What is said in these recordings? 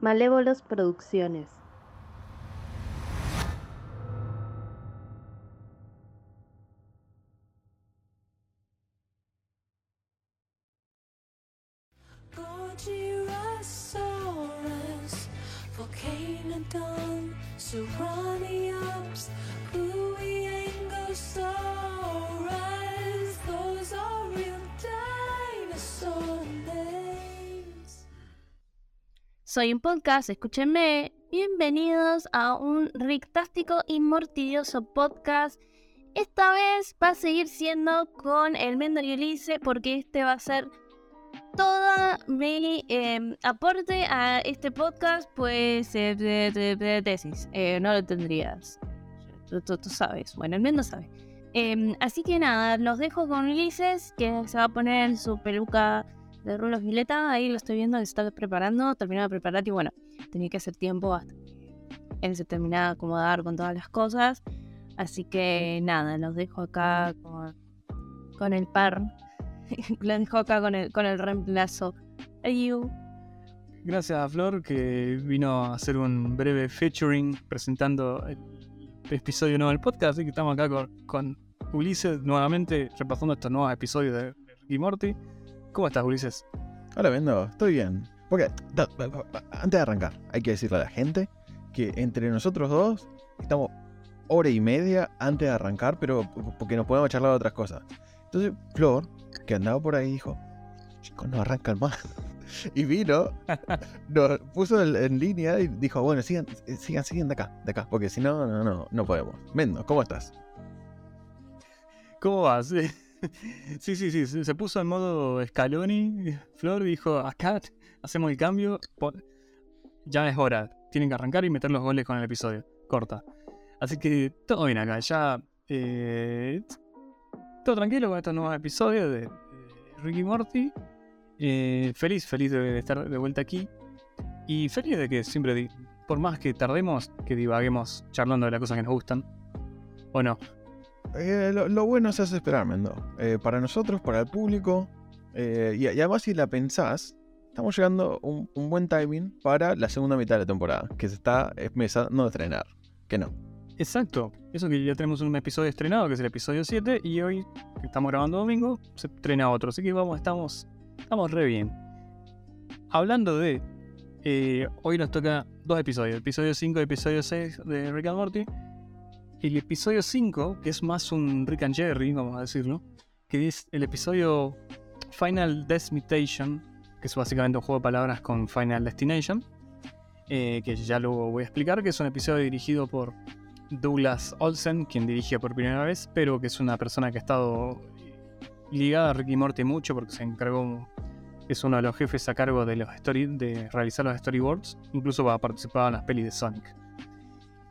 Malévolos Producciones. Soy un podcast, escúchenme. Bienvenidos a un rictástico y mortidioso podcast. Esta vez va a seguir siendo con el Mendor y Ulises porque este va a ser toda mi eh, aporte a este podcast, pues eh, de, tesis. Eh, no lo tendrías. Tú, tú- tú sabes. Bueno, el Mendo sabe. Em, así que nada, los dejo con Ulises, que se va a poner su peluca de rulos violeta. Ahí lo estoy viendo que se está preparando. Terminó de preparar y bueno, tenía que hacer tiempo hasta que él se terminara de acomodar con todas las cosas. Así que nada, los dejo acá con, con el par. los dejo acá con el, con el reemplazo. Ayu. Gracias a Flor que vino a hacer un breve featuring presentando el episodio nuevo del podcast. Así que estamos acá con, con Ulises nuevamente repasando estos nuevos episodios de Ricky Morty. ¿Cómo estás, Ulises? Hola, Vendo, estoy bien. Porque, da- da- da- antes de arrancar, hay que decirle a la gente que entre nosotros dos estamos hora y media antes de arrancar, pero porque nos podemos charlar de otras cosas. Entonces, Flor, que andaba por ahí, dijo: Chicos, no arrancan más. Y vino, nos puso en, en línea y dijo: Bueno, sigan, sigan, sigan de acá, de acá, porque si no, no, no, no podemos. Vendo, ¿cómo estás? ¿Cómo vas? Sí, sí, sí, se puso en modo Scaloni. Flor dijo, acá hacemos el cambio. Ya es hora. Tienen que arrancar y meter los goles con el episodio. Corta. Así que todo bien acá. Ya... eh, todo tranquilo con estos nuevos episodios de, Ricky Morty. Eh, feliz, feliz de estar de vuelta aquí. Y feliz de que siempre, por más que tardemos, que divaguemos charlando de las cosas que nos gustan. ¿O no? Eh, lo, bueno se hace esperar, Mendo. Eh, para nosotros, para el público. eh, y, además, si la pensás, estamos llegando un, un buen timing para la segunda mitad de la temporada, que se está empezando a estrenar. Que no. Exacto, eso que ya tenemos un episodio estrenado, que es el episodio 7, y hoy, que estamos grabando domingo, se estrena otro, así que vamos, estamos, estamos re bien. Hablando de, eh, hoy nos toca dos episodios, episodio 5 y episodio 6 de Rick and Morty. El episodio 5, que es más un Rick and Jerry, vamos a decirlo, que es el episodio Final Desmutation, que es básicamente un juego de palabras con Final Destination, eh, que ya lo voy a explicar, que es un episodio dirigido por Douglas Olsen, quien dirige por primera vez, pero que es una persona que ha estado ligada a Ricky Morty mucho porque se encargó, es uno de los jefes a cargo de, los de realizar los storyboards, incluso va a participar en las pelis de Sonic.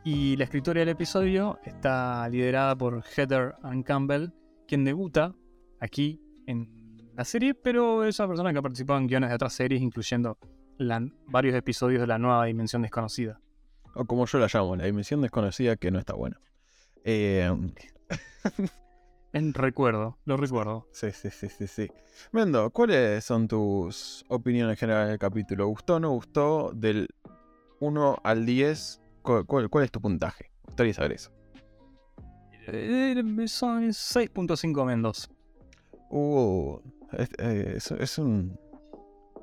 Y la escritora del episodio está liderada por Heather Ann Campbell, quien debuta aquí en la serie, pero es una persona que ha participado en guiones de otras series, incluyendo la- varios episodios de la nueva Dimensión Desconocida. O como yo la llamo, la dimensión desconocida que no está buena. Eh, En recuerdo, lo recuerdo. sí, sí, sí, sí, sí. Mendo, ¿cuáles son tus opiniones generales del capítulo? ¿Gustó o no gustó? Del 1 al 10, ¿cuál, cuál- cuál es tu puntaje? Me gustaría saber eso. Eh, son 6.5 Mendos. Uh, es, eh, es- es un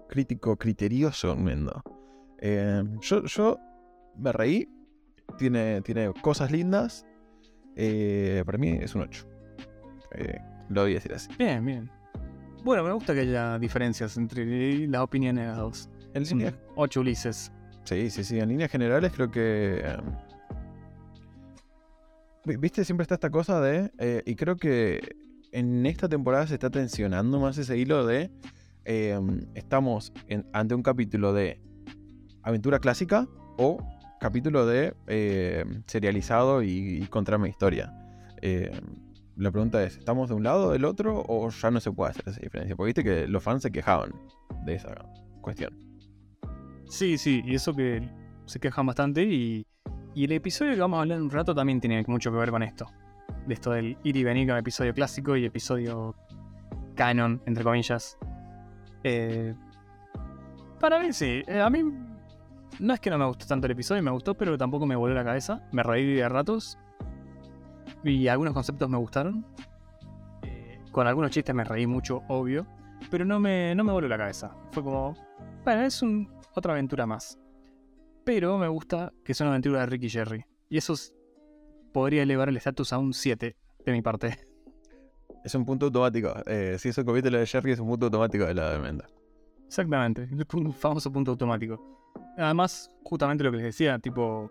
crítico criterioso, Mendo. Eh, yo, yo me reí. Tiene, tiene cosas lindas. Eh, para mí es un 8. Eh, lo voy a decir así. Bien, bien. Bueno, me gusta que haya diferencias entre las opiniones de los dos. Líneas, 8 Ulises. Sí, sí, sí. En líneas generales creo que... vi- Viste, siempre está esta cosa de... eh, y creo que en esta temporada se está tensionando más ese hilo de... eh, estamos ante un capítulo de aventura clásica o capítulo de eh, serializado y, y historia. La pregunta es, ¿estamos de un lado del otro o ya no se puede hacer esa diferencia? Porque viste que los fans se quejaban de esa cuestión. Sí, sí, y eso que se quejan bastante. Y, y el episodio que vamos a hablar un rato también tiene mucho que ver con esto. De esto del ir y venir con episodio clásico y episodio canon, entre comillas. Eh, para mí sí, eh, a mí no es que no me gustó tanto el episodio, me gustó, pero tampoco me voló la cabeza. Me reí de ratos. Y algunos conceptos me gustaron. Eh, con algunos chistes me reí mucho, obvio. Pero no me, no me voló la cabeza. Fue como, bueno, es un, otra aventura más. Pero me gusta que es una aventura de Ricky y Jerry. Y eso es- podría elevar el estatus a un 7 de mi parte. Es un punto automático. Eh, si eso comete lo de Jerry, es un punto automático de la de Menda. Exactamente, pu- famoso punto automático. Además, justamente lo que les decía, tipo,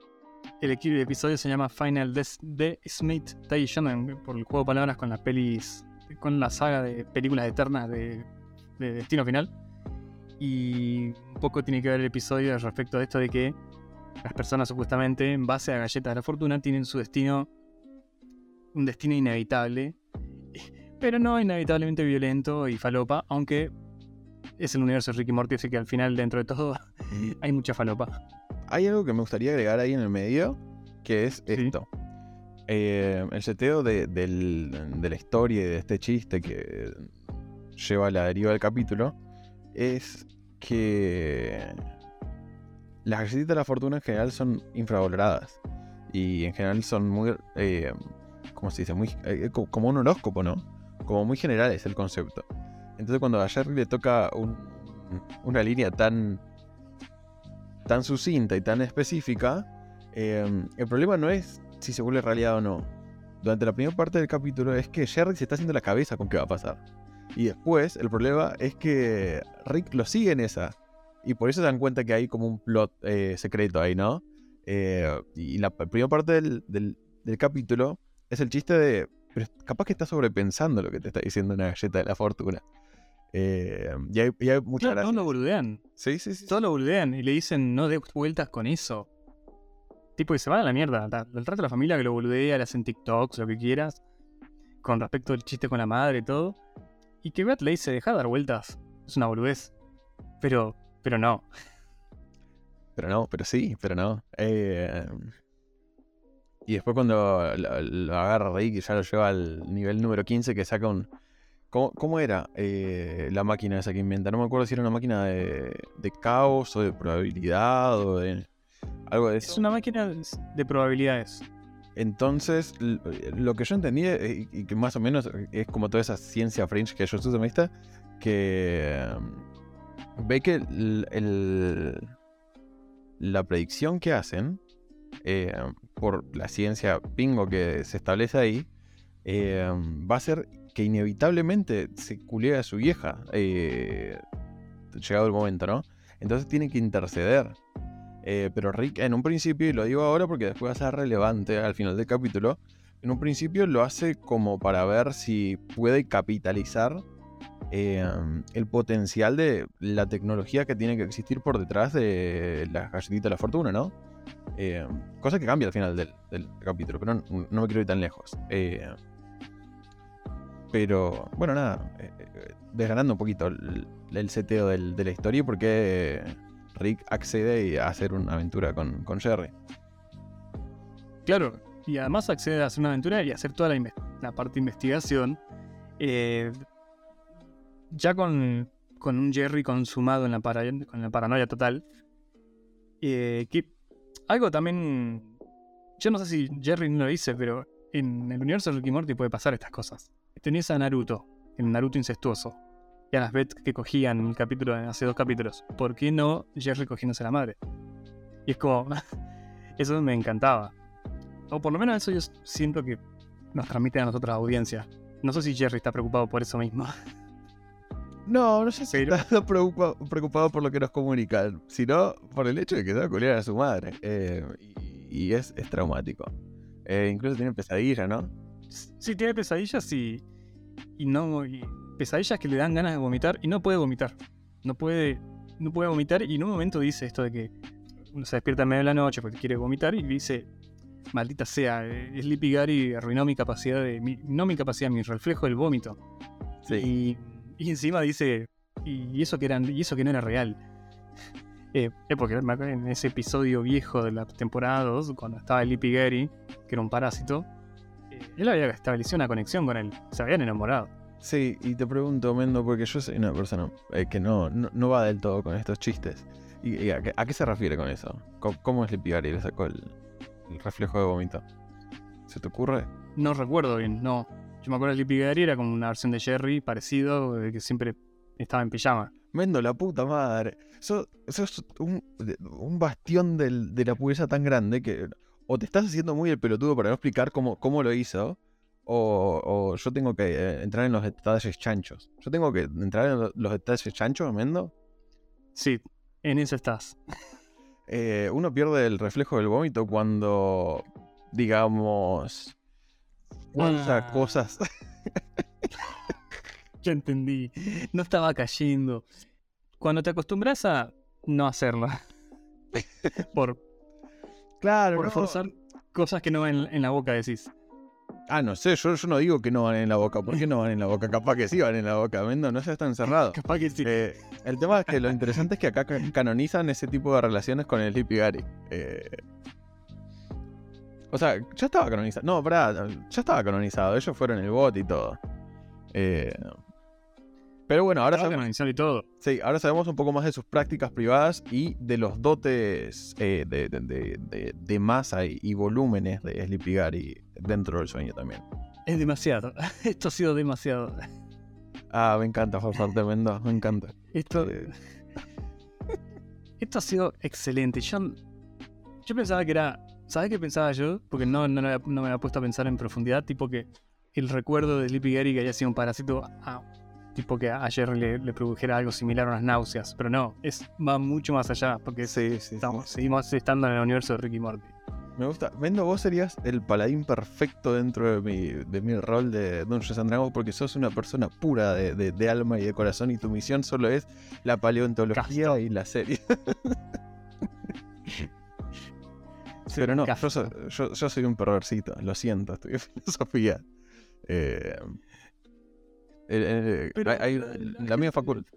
el, episodio se llama Final Des- Destination en- por el juego de palabras con las pelis, con la saga de películas eternas de, de Destino Final. Y un poco tiene que ver el episodio respecto de esto de que las personas supuestamente, en base a galletas de la fortuna, tienen su destino, un destino inevitable, pero no inevitablemente violento y falopa, aunque es el universo de Ricky Morty, así que al final, dentro de todo, hay mucha falopa. Hay algo que me gustaría agregar ahí en el medio, que es Sí. esto. Eh, el seteo de, del- de la historia y de este chiste que lleva la deriva del capítulo es que las galletitas de la fortuna en general son infravaloradas y en general son muy, eh, ¿cómo se dice? Muy, eh, co- como un horóscopo, ¿no? Como muy general es el concepto. Entonces cuando a Jerry le toca un- una línea tan tan sucinta y tan específica, eh, el problema no es si se vuelve realidad o no. Durante la primera parte del capítulo es que Jerry se está haciendo la cabeza con qué va a pasar. Y después el problema es que Rick lo sigue en esa. Y por eso se dan cuenta que hay como un plot eh, secreto ahí, ¿no? Eh, y la primera parte del, del- del capítulo es el chiste de... Pero capaz que estás sobrepensando lo que te está diciendo una galleta de la fortuna. Eh, y, hay, y hay muchas Claro, todos lo boludean. Sí, sí, sí. Todos lo boludean y le dicen no des vueltas con eso. Tipo, que se va a la mierda. El trato de la familia que lo boludea, le hacen TikToks, lo que quieras. Con respecto al chiste con la madre y todo. Y que Beth le dice, deja de dar vueltas. Es una boludez. Pero, pero no. Pero no, pero sí, pero no. Eh, y después cuando lo, lo agarra Rick y ya lo lleva al nivel número 15 que saca un... ¿Cómo, cómo era eh, la máquina esa que inventa? No me acuerdo si era una máquina de, de caos o de probabilidad o de... Algo de Es eso. una máquina de probabilidades. Entonces, l- lo que yo entendí eh, y que más o menos es como toda esa ciencia fringe que yo uso ¿viste? que mm, ve que la predicción que hacen eh, por la ciencia pingo que se establece ahí eh, va a ser que inevitablemente se culea a su vieja eh, llegado el momento, ¿no? Entonces tiene que interceder. Eh, pero Rick, en un principio, y lo digo ahora porque después va a ser relevante al final del capítulo, en un principio lo hace como para ver si puede capitalizar eh, el potencial de la tecnología que tiene que existir por detrás de las galletitas de la fortuna, ¿no? Eh, cosa que cambia al final del, capítulo, pero no, no me quiero ir tan lejos. Eh, pero, bueno, nada, desgranando un poquito el, el seteo del- de la historia y por qué Rick accede a hacer una aventura con, con Jerry. Claro, y además accede a hacer una aventura y hacer toda la, parte de investigación. eh, ya con, con un Jerry consumado en la, con la paranoia total. eh, que algo también. Yo no sé si Jerry no lo dice, pero en el universo de Ricky Morty puede pasar estas cosas. Tenés a Naruto, el Naruto incestuoso. Y a las Beth que cogían en el capítulo, hace dos capítulos. ¿Por qué no Jerry cogiéndose a la madre? Y es como. eso me encantaba. O por lo menos eso yo siento que nos transmite a nosotros la audiencia. No sé si Jerry está preocupado por eso mismo. No, no sé si Pero- está preocupa- preocupado por lo que nos comunican, sino por el hecho de que se va a culiar a su madre. Eh, y, y es, es traumático. Eh, incluso tiene pesadilla, ¿no? Sí, tiene pesadillas y. Y no. y pesadillas que le dan ganas de vomitar y no puede vomitar. No puede. No puede vomitar y en un momento dice esto de que uno se despierta en medio de la noche porque quiere vomitar y dice. Maldita sea, eh, Sleepy Gary arruinó mi capacidad de. mi- no mi capacidad, mi reflejo del vómito. Y, y encima dice. Y eso que eran. Y eso que no era real. Eh, porque en ese episodio viejo de la temporada 2, cuando estaba Lippy Gary, que era un parásito, eh, él había establecido una conexión con él. Se habían enamorado. Sí, y te pregunto, Mendo, porque yo soy una persona eh, que no, no, no va del todo con estos chistes. ¿Y, y a, qué, a qué se refiere con eso? ¿Cómo, cómo Sleepy Gary le sacó el, el reflejo de vómito? ¿Se te ocurre? No recuerdo bien, no. Yo me acuerdo de Sleepy Gary era como una versión de Jerry parecido, de que siempre estaba en pijama. Mendo, la puta madre. Sos, sos un, bastión del- de la pureza tan grande que o te estás haciendo muy el pelotudo para no explicar cómo, cómo lo hizo, o, o yo tengo que eh, entrar en los detalles chanchos. Yo tengo que entrar en lo- los detalles chanchos, Mendo. Sí, en eso estás. Eh, uno pierde el reflejo del vómito cuando, digamos, Ah. cosas. Ya entendí. No estaba cayendo. Cuando te acostumbras a no hacerlo. por Claro, por no. forzar cosas que no van en, en la boca, decís. Ah, no sé, yo, yo no digo que no van en la boca. ¿Por qué no van en la boca? Capaz que sí van en la boca, Mendo, no seas tan cerrado. Capaz que sí. Eh, el tema es que lo interesante es que acá ca- canonizan ese tipo de relaciones con el Sleepy Gary. Eh, o sea, ya estaba canonizado. No, pará, ya estaba canonizado. Ellos fueron el bot y todo. Eh, pero bueno, ahora sabemos, canonizado y todo. sí, ahora sabemos un poco más de sus prácticas privadas y de los dotes eh, de, de- de- masa y, y volúmenes de Sleepy Gary dentro del sueño también. Es demasiado. Esto ha sido demasiado. Ah, me encanta forzarte, Mendo, me encanta. Esto. Esto ha sido excelente. Yo, yo pensaba que era. ¿Sabes qué pensaba yo? Porque no, no, me había- no me había puesto a pensar en profundidad. Tipo que el recuerdo de Sleepy Gary que haya sido un parásito. ah, tipo que a Jerry le, le produjera algo similar a unas náuseas. Pero no, es, va mucho más allá. Porque Sí, sí, estamos, seguimos estando en el universo de Ricky Morty. Me gusta. Mendo, vos serías el paladín perfecto dentro de mi, de mi rol de Dungeons and Dragons porque sos una persona pura de, de- de alma y de corazón y tu misión solo es la paleontología y la serie. Pero no, yo soy un perversito, lo siento, estudio filosofía. Eh, el- Pero- hay- la misma facultad...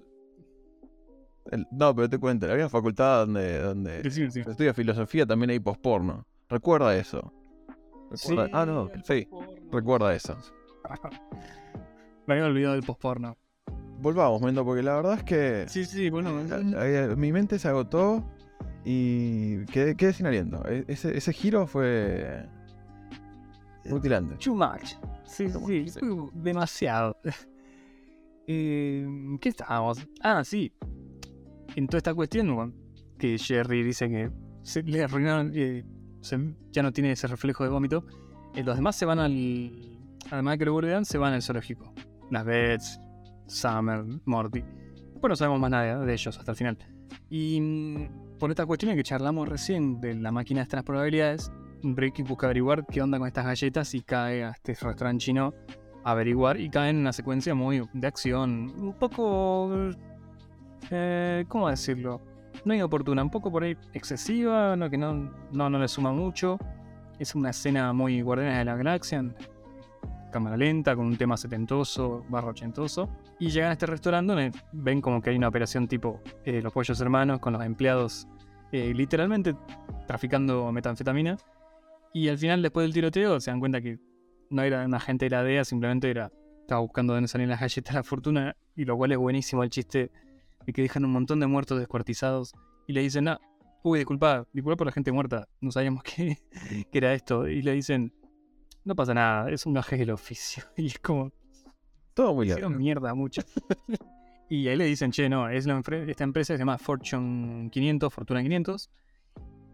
No, pero te cuento, la misma facultad donde, donde estudia filosofía también hay posporno. Recuerda eso. Recuerda- ah, no, sí, recuerda eso. Me había olvidado del postporno. Volvamos, Mendo, porque la verdad es que Sí, sí, bueno. eh, mi mente se agotó y quedé, quedé sin aliento. E- Ese, ese giro fue mutilante. Too much. Sí, sí, sí. demasiado. Eh, ¿Qué estábamos? Ah, sí. En toda esta cuestión, que Jerry dice que se le arruinaron, eh, ya no tiene ese reflejo de vómito. eh, los demás se van al. Además de que lo burdean, se van al zoológico. Las Bets, Summer, Morty. Después no sabemos más nada de ellos hasta el final. Y mm, por esta cuestión que charlamos recién de la máquina de estas probabilidades, Ricky busca averiguar qué onda con estas galletas y cae a este restaurante chino averiguar y cae en una secuencia muy de acción, un poco... eh, ¿Cómo decirlo? No inoportuna, un poco por ahí excesiva, no, que no, no, le suma mucho. Es una escena muy Guardianes de la Galaxia, cámara lenta, con un tema setentoso, barra ochentoso. Y llegan a este restaurante donde ven como que hay una operación tipo eh, Los Pollos Hermanos con los empleados eh, literalmente traficando metanfetamina. Y al final, después del tiroteo, se dan cuenta que no era un agente de la DEA, simplemente era. Estaba buscando dónde salían las galletas de la fortuna. Y lo cual es buenísimo el chiste de que dejan un montón de muertos descuartizados. Y le dicen, no, uy, disculpa, disculpa por la gente muerta. No sabíamos que, que era esto. Y le dicen, no pasa nada, es un gaje del oficio. Y es como, Todo muy hicieron largo. mierda mucho. y ahí le dicen, che, no, es la esta empresa que se llama Fortune 500, Fortuna 500.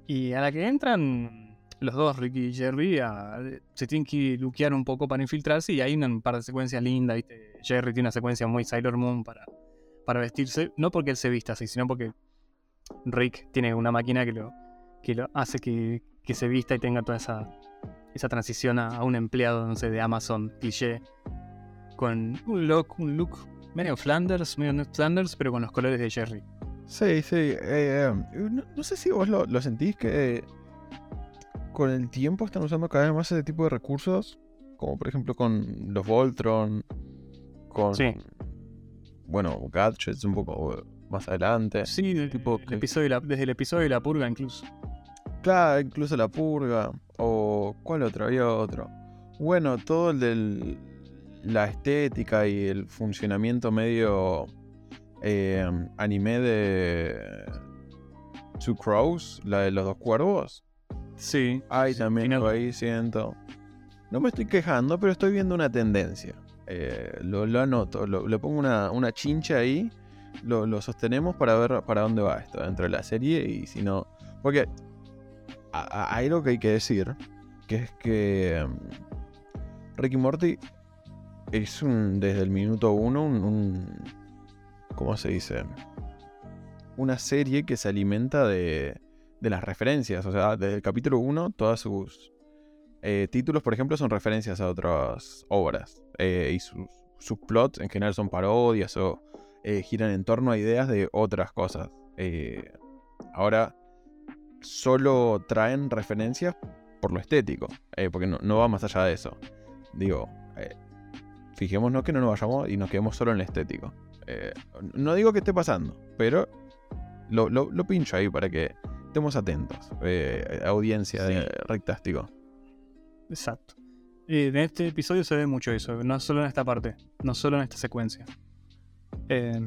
Y a la que entran los dos, Ricky y Jerry, a- se tienen que luquear un poco para infiltrarse. Y hay un par de secuencias lindas, ¿viste? Jerry tiene una secuencia muy Sailor Moon para, para vestirse. No porque él se vista así, sino porque Rick tiene una máquina que lo, que lo hace que, se vista y tenga toda esa, esa transición a, un empleado, no sé, de Amazon, cliché con un look, un look medio Flanders, medio Flanders, pero con los colores de Jerry. Sí, sí. eh, eh, no, sé si vos lo, sentís que eh, con el tiempo están usando cada vez más ese tipo de recursos. Como por ejemplo con los Voltron. Con. Sí. Bueno, gadgets un poco eh, más adelante. Sí, del- tipo el que- episodio de la- desde el episodio de la purga incluso. Claro, incluso la purga. O. ¿Cuál otro? Había otro. Bueno, todo el del. La estética y el funcionamiento medio. eh, anime de. Two Crows, la de los dos cuervos. Sí. Ay, sí, también final- lo ahí siento. No me estoy quejando, pero estoy viendo una tendencia. Eh, lo, lo anoto, lo- le pongo una, una chincha ahí, lo, lo sostenemos para ver para dónde va esto dentro de la serie y si no... Porque a- a- hay algo que hay que decir, que es que mm, Ricky Morty es un, desde el minuto uno un, un- ¿Cómo se dice? Una serie que se alimenta de, de las referencias. O sea, desde el capítulo 1, todas sus eh, títulos, por ejemplo, son referencias a otras obras. Eh, y sus, sus plots en general son parodias o eh, giran en torno a ideas de otras cosas. Ahora, solo traen referencias por lo estético, porque no, no va más allá de eso. Digo, fijémonos que no nos vayamos y nos quedemos solo en lo estético. No digo que esté pasando, pero lo, lo- lo pincho ahí para que estemos atentos. eh, audiencia de Rectástico. Exacto. En este episodio se ve mucho eso, no solo en esta parte, no solo en esta secuencia. Eh,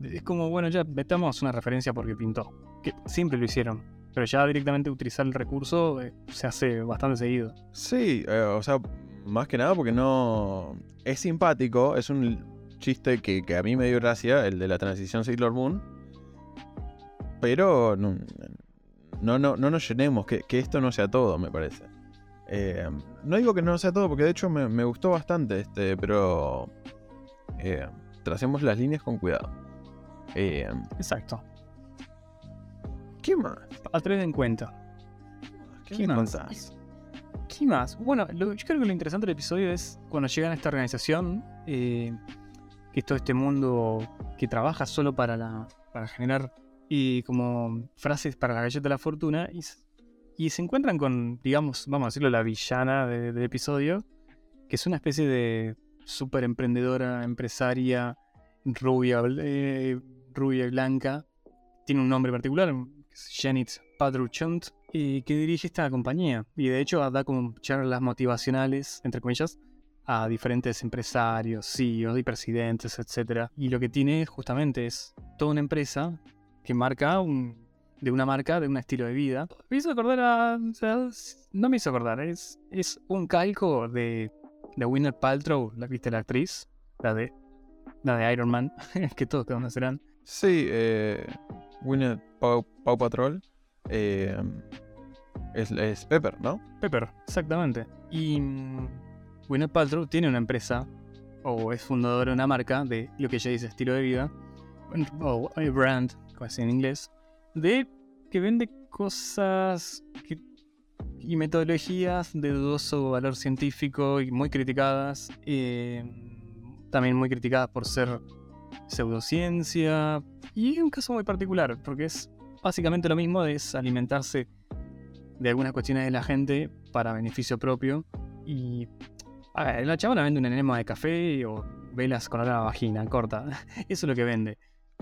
es como, bueno, ya metamos una referencia porque pintó. Que siempre lo hicieron, pero ya directamente utilizar el recurso eh, se hace bastante seguido. Sí, eh, o sea, más que nada porque no. Es simpático, es un chiste que, que a mí me dio gracia, el de la transición Sailor Moon. Pero no, no, no, no nos llenemos, que, que esto no sea todo, me parece. Eh, no digo que no sea todo, porque de hecho me, me gustó bastante este, pero. eh, tracemos las líneas con cuidado. Eh, Exacto. ¿Qué más? A tener en cuenta. ¿Qué, ¿Qué me más? contás? ¿Qué más? Bueno, lo- yo creo que lo interesante del episodio es cuando llegan a esta organización, eh, que es todo este mundo que trabaja solo para, la, para generar y como frases para la galleta de la fortuna, y, y se encuentran con, digamos, vamos a decirlo, la villana de- del episodio, que es una especie de super emprendedora, empresaria, rubia, eh, rubia y blanca. Tiene un nombre particular, Janet Padruchunt, y que dirige esta compañía. Y de hecho da como charlas motivacionales, entre comillas, a diferentes empresarios, CEOs y presidentes, etc. Y lo que tiene justamente es toda una empresa que marca un, de una marca, de un estilo de vida. Me hizo acordar a... o sea, s- no me hizo acordar, es, es un calco de, de Winner Paltrow, ¿la viste la actriz? La de, la de Iron Man, que todos conocerán. Sí, eh, Winnet Paw, Paw Patrol eh, es, es Pepper, ¿no? Pepper, exactamente. Y mm, Gwyneth Paltrow tiene una empresa, o es fundadora de una marca de lo que ella dice estilo de vida, o eh, brand, como es en inglés, de que vende cosas y metodologías de dudoso valor científico y muy criticadas, eh, también muy criticadas por ser pseudociencia, y es un caso muy particular, porque es básicamente lo mismo, es alimentarse de algunas cuestiones de la gente para beneficio propio. Y. A ver, la chabona vende un enema de café o velas con olor a vagina, corta. Eso es lo que vende.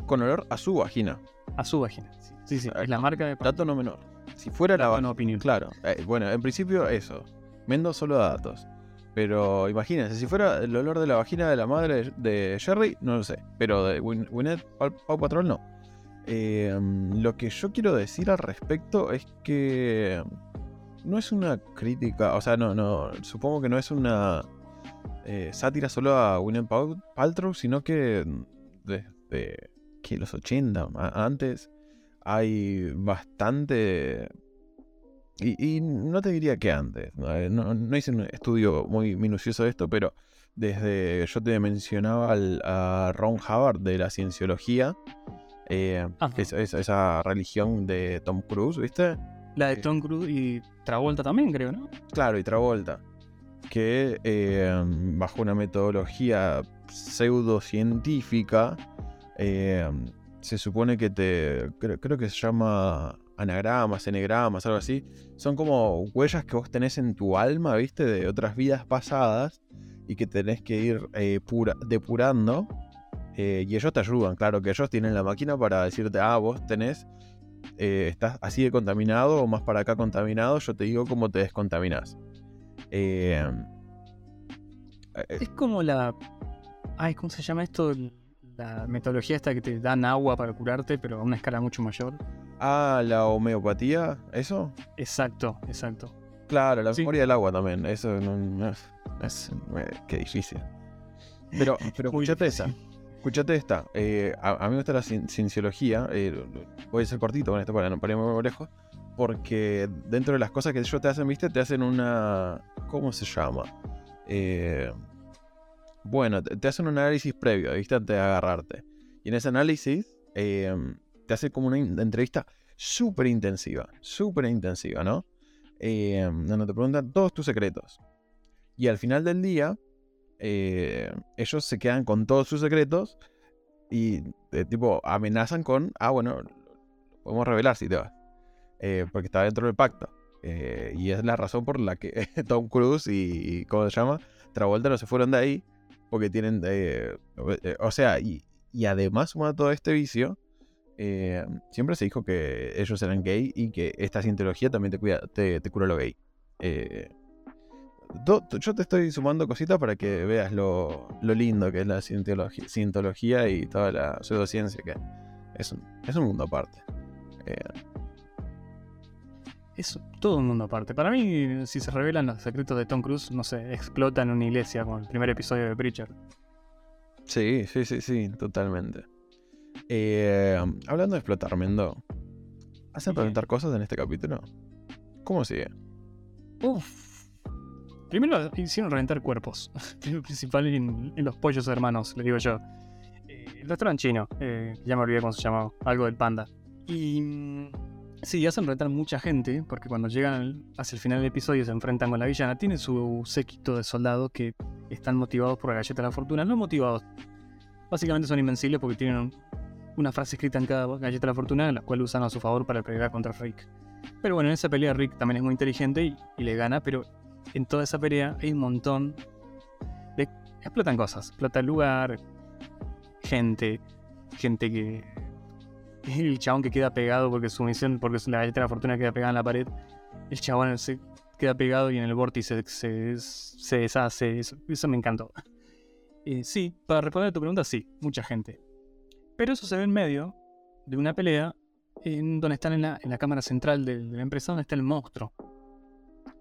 Con olor a su vagina. A su vagina. Sí, sí, es la marca de. Dato no menor. Si fuera la Dato no opinión. Claro. eh, bueno, en principio eso. Vendo solo datos. Pero imagínense, si fuera el olor de la vagina de la madre de Jerry, no lo sé. Pero de Win- Gwyneth Paw, Paw Patrol no. Eh, lo que yo quiero decir al respecto es que no es una crítica, o sea, no, no, supongo que no es una eh, sátira solo a Pal- Paltrow, sino que desde que los 80, a- antes, hay bastante... Y, y no te diría que antes, no, no- no hice un estudio muy minucioso de esto, pero desde yo te mencionaba al- a Ron Hubbard de la cienciología, eh, es- es- esa religión de Tom Cruise, ¿viste? La de Tom Cruise y Travolta también, creo, ¿no? Claro, y Travolta. Que eh, bajo una metodología pseudocientífica eh, se supone que te. Creo, creo que se llama anagramas, enegramas, algo así. Son como huellas que vos tenés en tu alma, ¿viste? De otras vidas pasadas y que tenés que ir eh, pura- depurando. eh, y ellos te ayudan, claro que ellos tienen la máquina para decirte, ah, vos tenés eh, estás así de contaminado o más para acá contaminado, yo te digo cómo te descontaminas. Eh, eh, Es como la. ¿cómo se llama esto? La metodología esta que te dan agua para curarte, pero a una escala mucho mayor. Ah, la homeopatía, ¿eso? Exacto, exacto. Claro, la Sí. memoria del agua también. Eso no, no- es, eh, qué difícil. Pero, pero escuchate esa. Escuchate esta. eh, a, a mí me gusta la cien- cienciología. eh, voy a ser cortito con esto para no para irme muy lejos. Porque dentro de las cosas que ellos te hacen, viste, te hacen una. ¿Cómo se llama? Eh, bueno, te, hacen un análisis previo, viste, antes de agarrarte. Y en ese análisis eh, te hacen como una entrevista súper intensiva. Súper intensiva, ¿no? eh, donde te preguntan todos tus secretos. Y al final del día, eh, ellos se quedan con todos sus secretos y eh, tipo amenazan con, ah, bueno, podemos revelar si te vas. Eh, porque está dentro del pacto. Y es la razón por la que Tom Cruise y, y ¿cómo se llama? Travolta no se fueron de ahí. Porque tienen, eh, eh, o sea, y, además sumado todo este vicio, eh, siempre se dijo que ellos eran gay y que esta cientología también te, cuida, te, cura lo gay. Eh, yo te estoy sumando cositas para que veas lo, lindo que es la cientología, cientología y toda la pseudociencia que es un, mundo aparte. Es todo un mundo aparte. Para mí, si se revelan los secretos de Tom Cruise, no sé, explota en una iglesia con el primer episodio de Preacher. sí, sí, sí, sí, totalmente. Eh, hablando de explotar, Mendo, ¿hacen Bien. preguntar cosas en este capítulo? ¿Cómo sigue? Uf. Primero hicieron reventar cuerpos. Lo principal en, en los pollos hermanos, le digo yo. Eh, el restaurante chino, eh, ya me olvidé cómo se llamaba, algo del panda. Y mm, sí, hacen reventar mucha gente, porque cuando llegan hacia el final del episodio se enfrentan con la villana. Tienen su séquito de soldados que están motivados por la galleta de la fortuna. No motivados. Básicamente son invencibles porque tienen un- una frase escrita en cada galleta de la fortuna, la cual usan a su favor para pelear contra Rick. Pero bueno, en esa pelea Rick también es muy inteligente y, y le gana, pero en toda esa pelea hay un montón de... Explotan cosas, explota el lugar, gente, gente que... El chabón que queda pegado porque su misión, porque la galleta de la fortuna queda pegada en la pared, el chabón se queda pegado y en el vórtice se, se deshace, eso, me encantó. Eh, sí, para responder a tu pregunta, sí, mucha gente. Pero eso se ve en medio de una pelea en donde están en la, en la cámara central de, la empresa, donde está el monstruo.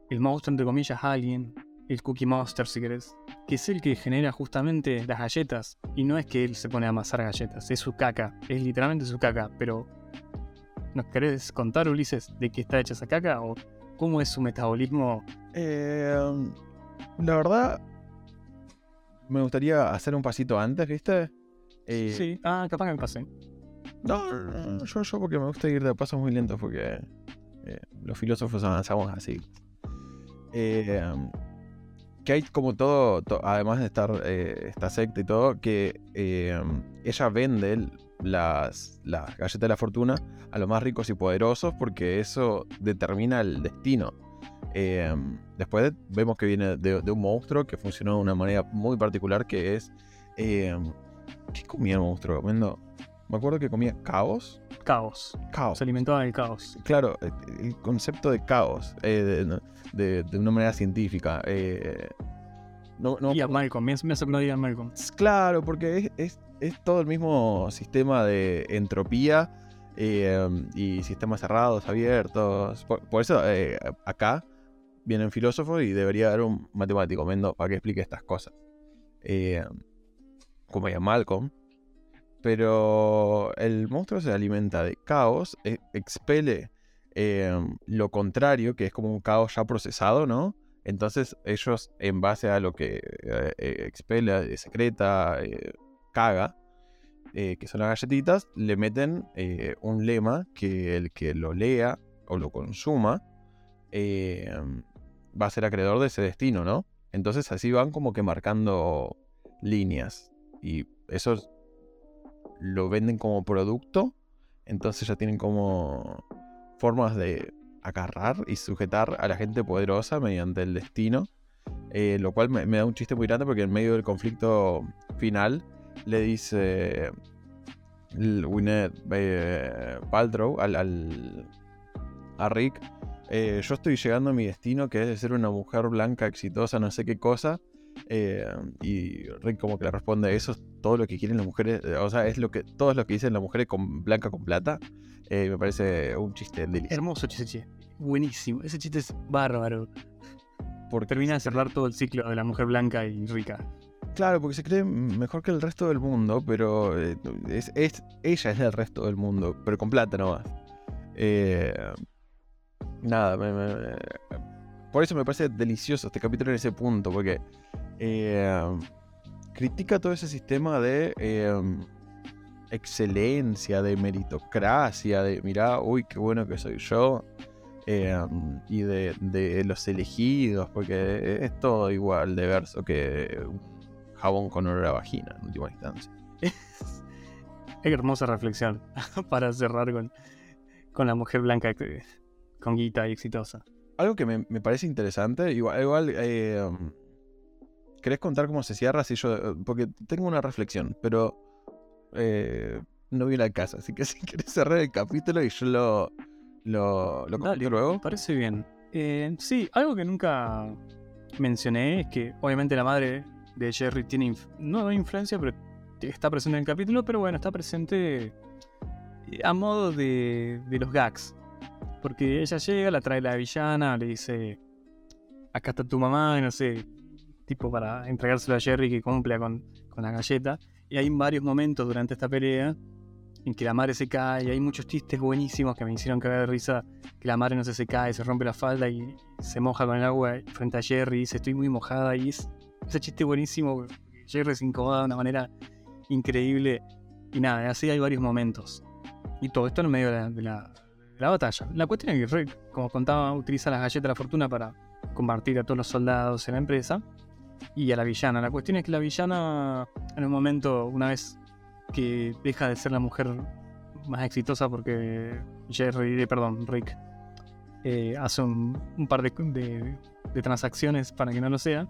El monstruo, entre comillas, alien, el Cookie Monster, si querés, que es el que genera justamente las galletas. Y no es que él se pone a amasar galletas, es su caca, es literalmente su caca. Pero, ¿nos querés contar, Ulises, de qué está hecha esa caca? ¿O cómo es su metabolismo? Eh, la verdad, me gustaría hacer un pasito antes, ¿viste? Eh, Sí, ah, capaz que me pasé. No, yo, yo porque me gusta ir de pasos muy lentos porque eh, los filósofos avanzamos así. Eh, que hay como todo, to- además de estar eh, esta secta y todo, que eh, ella vende las, las galletas de la fortuna a los más ricos y poderosos porque eso determina el destino. Eh, después vemos que viene de, de un monstruo que funcionó de una manera muy particular que es... ¿Qué comía el monstruo? Mendo? Me acuerdo que comía caos. Caos. Caos. Se alimentaba del caos. Claro, eh, el concepto de caos, eh, de, de- de una manera científica. eh, no, no- Y a Malcolm, me me hace que no digan Malcolm. claro, porque es, es- es todo el mismo sistema de entropía eh, y sistemas cerrados, abiertos. Por, por eso acá vienen filósofos y debería haber un matemático, Mendo, para que explique estas cosas. Como ya Malcolm. Pero el monstruo se alimenta de caos, e- expele eh, lo contrario, que es como un caos ya procesado, ¿no? Entonces ellos, en base a lo que eh, eh, expela, eh, secreta, eh, caga, eh, que son las galletitas, le meten eh, un lema que el que lo lea o lo consuma eh, va a ser acreedor de ese destino, ¿no? Entonces así van como que marcando líneas. Y eso es- lo venden como producto. Entonces ya tienen como formas de agarrar y sujetar a la gente poderosa mediante el destino. Eh, lo cual me, da un chiste muy grande porque en medio del conflicto final le dice Gwyneth eh, Paltrow al, al- a Rick, eh, yo estoy llegando a mi destino que es de ser una mujer blanca exitosa, no sé qué cosa. Eh, y Rick como que le responde, eso todo lo que quieren las mujeres, eh, o sea, es lo que todo es lo que dicen las mujeres con blanca con plata. eh, me parece un chiste delicioso. Hermoso chiste. Buenísimo. Ese chiste es bárbaro. Porque Termina de cerrar todo el ciclo de la mujer blanca y rica. Claro, porque se cree mejor que el resto del mundo, pero es, es- ella es del resto del mundo, pero con plata nomás. Eh, nada, me- por eso me parece delicioso este capítulo en ese punto, porque eh, critica todo ese sistema de eh, excelencia, de meritocracia, de mirá, uy, qué bueno que soy yo. eh, y de, de los elegidos, porque es todo igual de verso que jabón con olor a vagina en última instancia. Qué hermosa reflexión para cerrar con, con la mujer blanca con guita y exitosa. Algo que me, me parece interesante, igual, igual eh, ¿querés contar cómo se cierra? Si yo, porque tengo una reflexión, pero eh, no viene al caso, así que si querés cerrar el capítulo y yo lo, lo, lo Dale, luego. Me parece bien. Eh, sí, algo que nunca mencioné es que obviamente la madre de Jerry tiene inf- no influencia, pero está presente en el capítulo, pero bueno, está presente eh, a modo de, de los gags. Porque ella llega, la trae la villana, le dice, acá está tu mamá, y no sé, tipo para entregárselo a Jerry que cumpla con, con la galleta. Y hay varios momentos durante esta pelea en que la madre se cae, hay muchos chistes buenísimos que me hicieron caer de risa que la madre no sé, se cae, se rompe la falda y se moja con el agua frente a Jerry y dice estoy muy mojada y es ese chiste buenísimo. Jerry se incomoda de una manera increíble y nada, así hay varios momentos. Y todo esto en medio de la, de la- de la batalla. La cuestión es que Rick, como contaba, utiliza las galletas de la fortuna para convertir a todos los soldados en la empresa y a la villana. La cuestión es que la villana en un momento, una vez que deja de ser la mujer más exitosa porque Jerry, eh, perdón, Rick eh, hace un, par de, transacciones para que no lo sea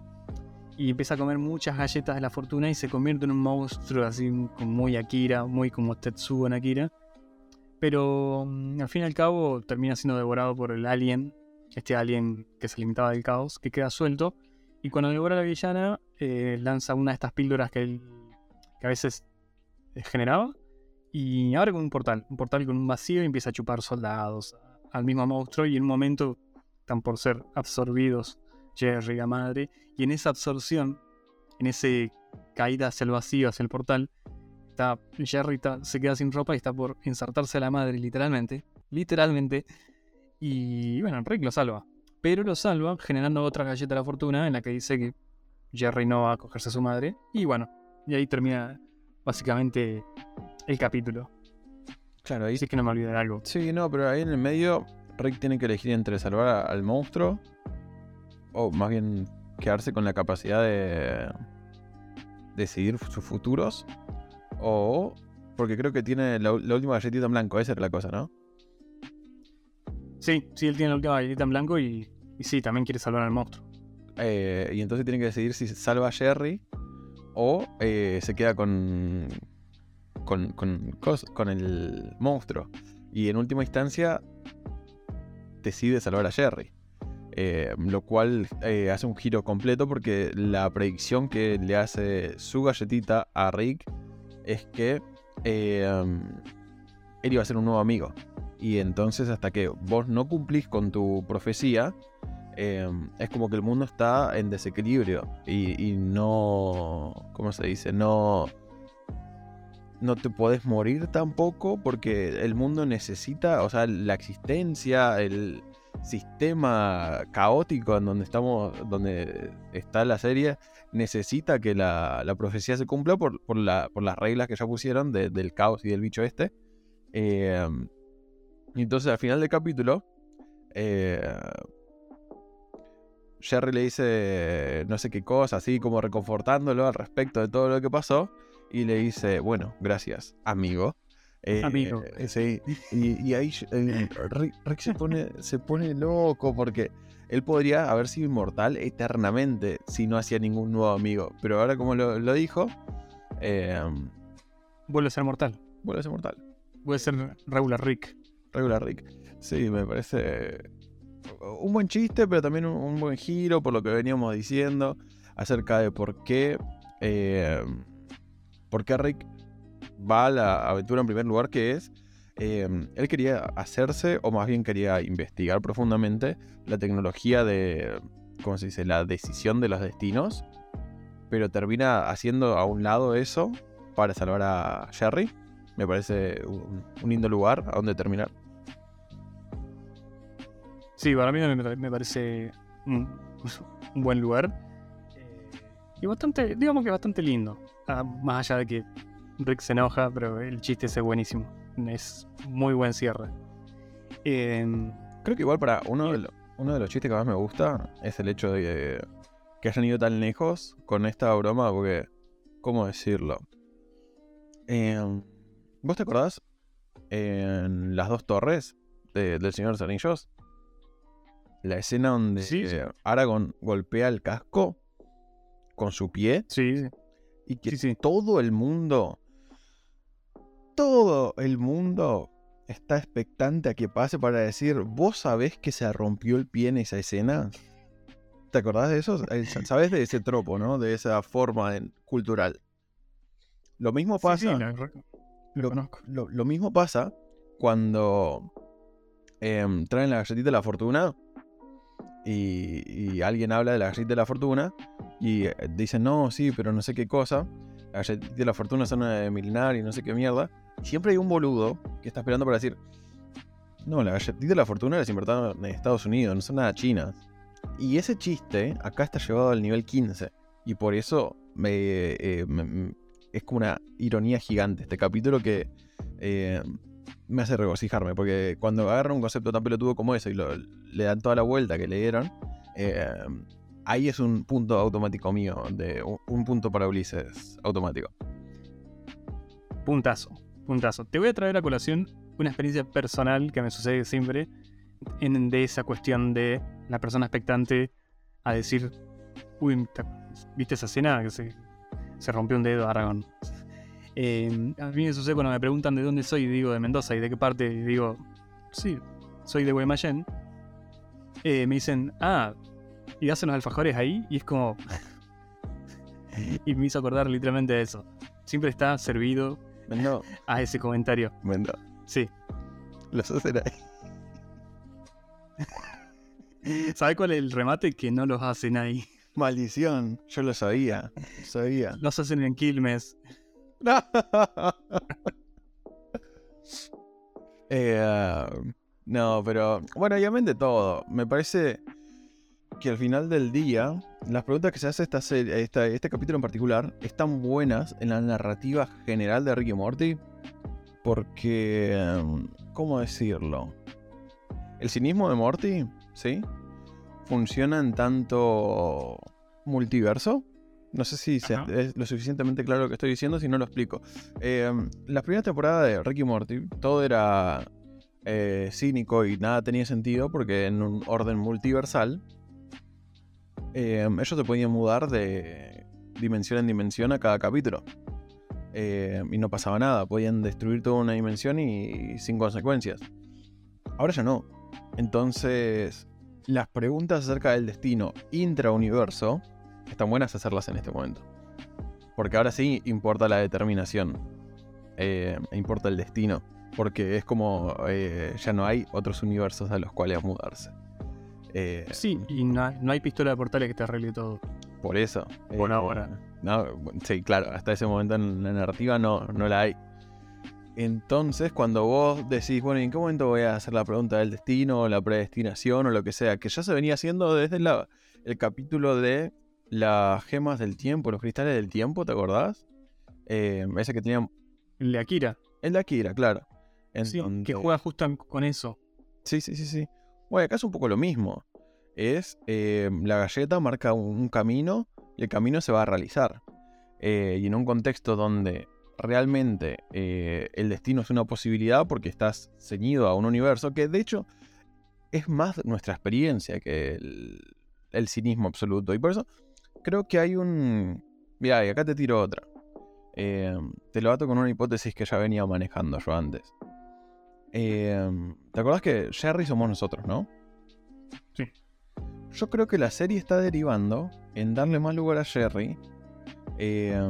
y empieza a comer muchas galletas de la fortuna y se convierte en un monstruo así muy Akira, muy como Tetsuo en Akira. Pero mm, al fin y al cabo termina siendo devorado por el alien, este alien que se limitaba del caos, que queda suelto. Y cuando devora a la villana, eh, lanza una de estas píldoras que, él, que a veces eh, generaba. Y abre con un portal, un portal con un vacío y empieza a chupar soldados al mismo monstruo. Y en un momento están por ser absorbidos Jerry la madre. Y en esa absorción, en ese caída hacia el vacío, hacia el portal, está, Jerry está- se queda sin ropa y está por ensartarse a la madre, literalmente. Literalmente. Y bueno, Rick lo salva. Pero lo salva generando otra galleta de la fortuna en la que dice que Jerry no va a cogerse a su madre. Y bueno, y ahí termina básicamente el capítulo. Claro, ahí Así que no me olvidé de algo. Sí, no, pero ahí en el medio Rick tiene que elegir entre salvar al monstruo o más bien quedarse con la capacidad de decidir sus futuros o porque creo que tiene la, la última galletita en blanco, esa era la cosa, ¿no? Sí, sí, él tiene la última galletita en blanco y, y sí, también quiere salvar al monstruo. Eh, y entonces tiene que decidir si salva a Jerry o eh, se queda con con, con, con el monstruo. Y en última instancia decide salvar a Jerry. Eh, lo cual hace un giro completo porque la predicción que le hace su galletita a Rick es que um, él iba a ser un nuevo amigo. Y entonces hasta que vos no cumplís con tu profecía, eh, es como que el mundo está en desequilibrio y, y no, ¿cómo se dice? No, no te podés morir tampoco porque el mundo necesita, o sea, la existencia, el sistema caótico en donde estamos, donde está la serie, necesita que la, la profecía se cumpla por, por, la- por las reglas que ya pusieron de- del caos y del bicho este. Eh, y entonces al final del capítulo, eh, Jerry le dice no sé qué cosa, así como reconfortándolo al respecto de todo lo que pasó. Y le dice, bueno, gracias, amigo. Eh, Amigo. eh, sí. Y, y ahí eh, Rick, Rick se, pone, se pone loco porque él podría haber sido inmortal eternamente si no hacía ningún nuevo amigo. Pero ahora como lo, lo dijo, eh, Vuelve a ser mortal. vuelve a ser mortal. Vuelve a ser regular Rick. Regular Rick. Sí, me parece un buen chiste, pero también un, un buen giro por lo que veníamos diciendo acerca de por qué. eh, por qué Rick va a la aventura en primer lugar, que es, eh, él quería hacerse, o más bien quería investigar profundamente la tecnología de, ¿cómo se dice?, la decisión de los destinos, pero termina haciendo a un lado eso para salvar a Jerry. Me parece un, un lindo lugar a donde terminar. Sí, para mí me, me parece un, un buen lugar. Eh, y bastante, digamos que bastante lindo. Ah, más allá de que Rick se enoja, pero el chiste ese es buenísimo. Es muy buen cierre. Em, Creo que igual para uno de, lo- uno de los chistes que más me gusta es el hecho de que hayan ido tan lejos con esta broma, porque, ¿cómo decirlo? Em, ¿Vos te acordás en las dos torres de- del Señor de los Anillos? La escena donde Sí, sí. eh, Aragorn golpea el casco con su pie sí, sí. y que todo el mundo, todo el mundo está expectante a que pase para decir, ¿vos sabés que se rompió el pie en esa escena? ¿Te acordás de eso? Eh, sa- ¿Sabés de ese tropo, no? De esa forma cultural. Lo mismo pasa, sí, lo, lo Lo- conozco. lo, lo mismo pasa cuando em, traen la galletita de la fortuna y, alguien habla de la galletita de la fortuna y eh, dicen, no, sí, pero no sé qué cosa. La galletita de la fortuna son milenar y no sé qué mierda. Siempre hay un boludo que está esperando para decir, no, la galletita de la fortuna las inventaron en Estados Unidos, no son nada chinas. Y ese chiste acá está llevado al nivel 15. Y por eso eh, me- es como una ironía gigante este capítulo que eh, me hace regocijarme. Porque cuando agarran un concepto tan pelotudo como eso y lo- le dan toda la vuelta que le dieron, eh, ahí es un punto automático mío, de un, un punto para Ulises automático. Puntazo, puntazo. Te voy a traer a colación una experiencia personal que me sucede siempre en, de esa cuestión de la persona expectante a decir, uy, ¿te- ¿viste esa escena que se, se rompió un dedo Aragón? Eh, a mí me sucede cuando me preguntan de dónde soy digo de Mendoza y de qué parte digo, sí, soy de Guaymallén. Eh, me dicen, ah, y hacen los alfajores ahí y es como... y me hizo acordar literalmente de eso. Siempre está servido a ese comentario. Mendo, Sí. los hacen ahí. ¿Sabe cuál es el remate? Que no los hacen ahí. Maldición, yo lo sabía, sabía. Los hacen en Quilmes. Eh, no, pero bueno, obviamente todo. Me parece que al final del día, las preguntas que se hace esta serie, este capítulo en particular, están buenas en la narrativa general de Ricky Morty. Porque, ¿cómo decirlo? El cinismo de Morty, ¿sí? Funciona en tanto multiverso. No sé si se- es lo suficientemente claro lo que estoy diciendo, si no lo explico. Eh, la primera temporada de Ricky y Morty, todo era eh, cínico y nada tenía sentido porque en un orden multiversal, eh, ellos se podían mudar de dimensión en dimensión a cada capítulo. Eh, y no pasaba nada, podían destruir toda una dimensión y sin consecuencias. Ahora ya no. Entonces, las preguntas acerca del destino intrauniverso están buenas hacerlas en este momento. Porque ahora sí importa la determinación. eh, e importa el destino. Porque es como eh, ya no hay otros universos a los cuales mudarse. Eh, Sí, y no, hay- no hay pistola de portales que te arregle todo. Por eso. Por ahora. No, sí, claro, hasta ese momento en la narrativa no, no la hay. Entonces, cuando vos decís, bueno, ¿y ¿en qué momento voy a hacer la pregunta del destino o la predestinación o lo que sea? Que ya se venía haciendo desde la- el capítulo de las gemas del tiempo, los cristales del tiempo, ¿te acordás? Eh, ese que tenía El de Akira. el de Akira, claro. En Sí, donde- que juega justo con eso. Sí, sí, sí, sí. Bueno, acá es un poco lo mismo. Es eh, la galleta marca un, un camino y el camino se va a realizar. Eh, y en un contexto donde realmente eh, el destino es una posibilidad porque estás ceñido a un universo que de hecho es más nuestra experiencia que el, el cinismo absoluto. Y por eso creo que hay un... Mira, y acá te tiro otra. Eh, te lo bato con una hipótesis que ya venía manejando yo antes. Eh, ¿Te acordás que Jerry somos nosotros, no? Sí. Yo creo que la serie está derivando en darle más lugar a Jerry. eh,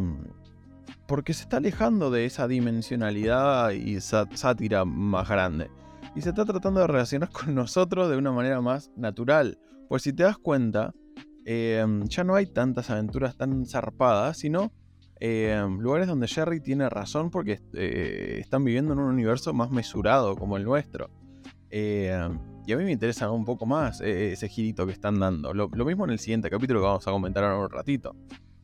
porque se está alejando de esa dimensionalidad y sátira más grande. Y se está tratando de relacionar con nosotros de una manera más natural. Pues si te das cuenta, eh, ya no hay tantas aventuras tan zarpadas, sino eh, lugares donde Jerry tiene razón porque eh, están viviendo en un universo más mesurado como el nuestro. Eh, y a mí me interesa un poco más eh, ese girito que están dando. Lo, lo mismo en el siguiente capítulo que vamos a comentar ahora un ratito.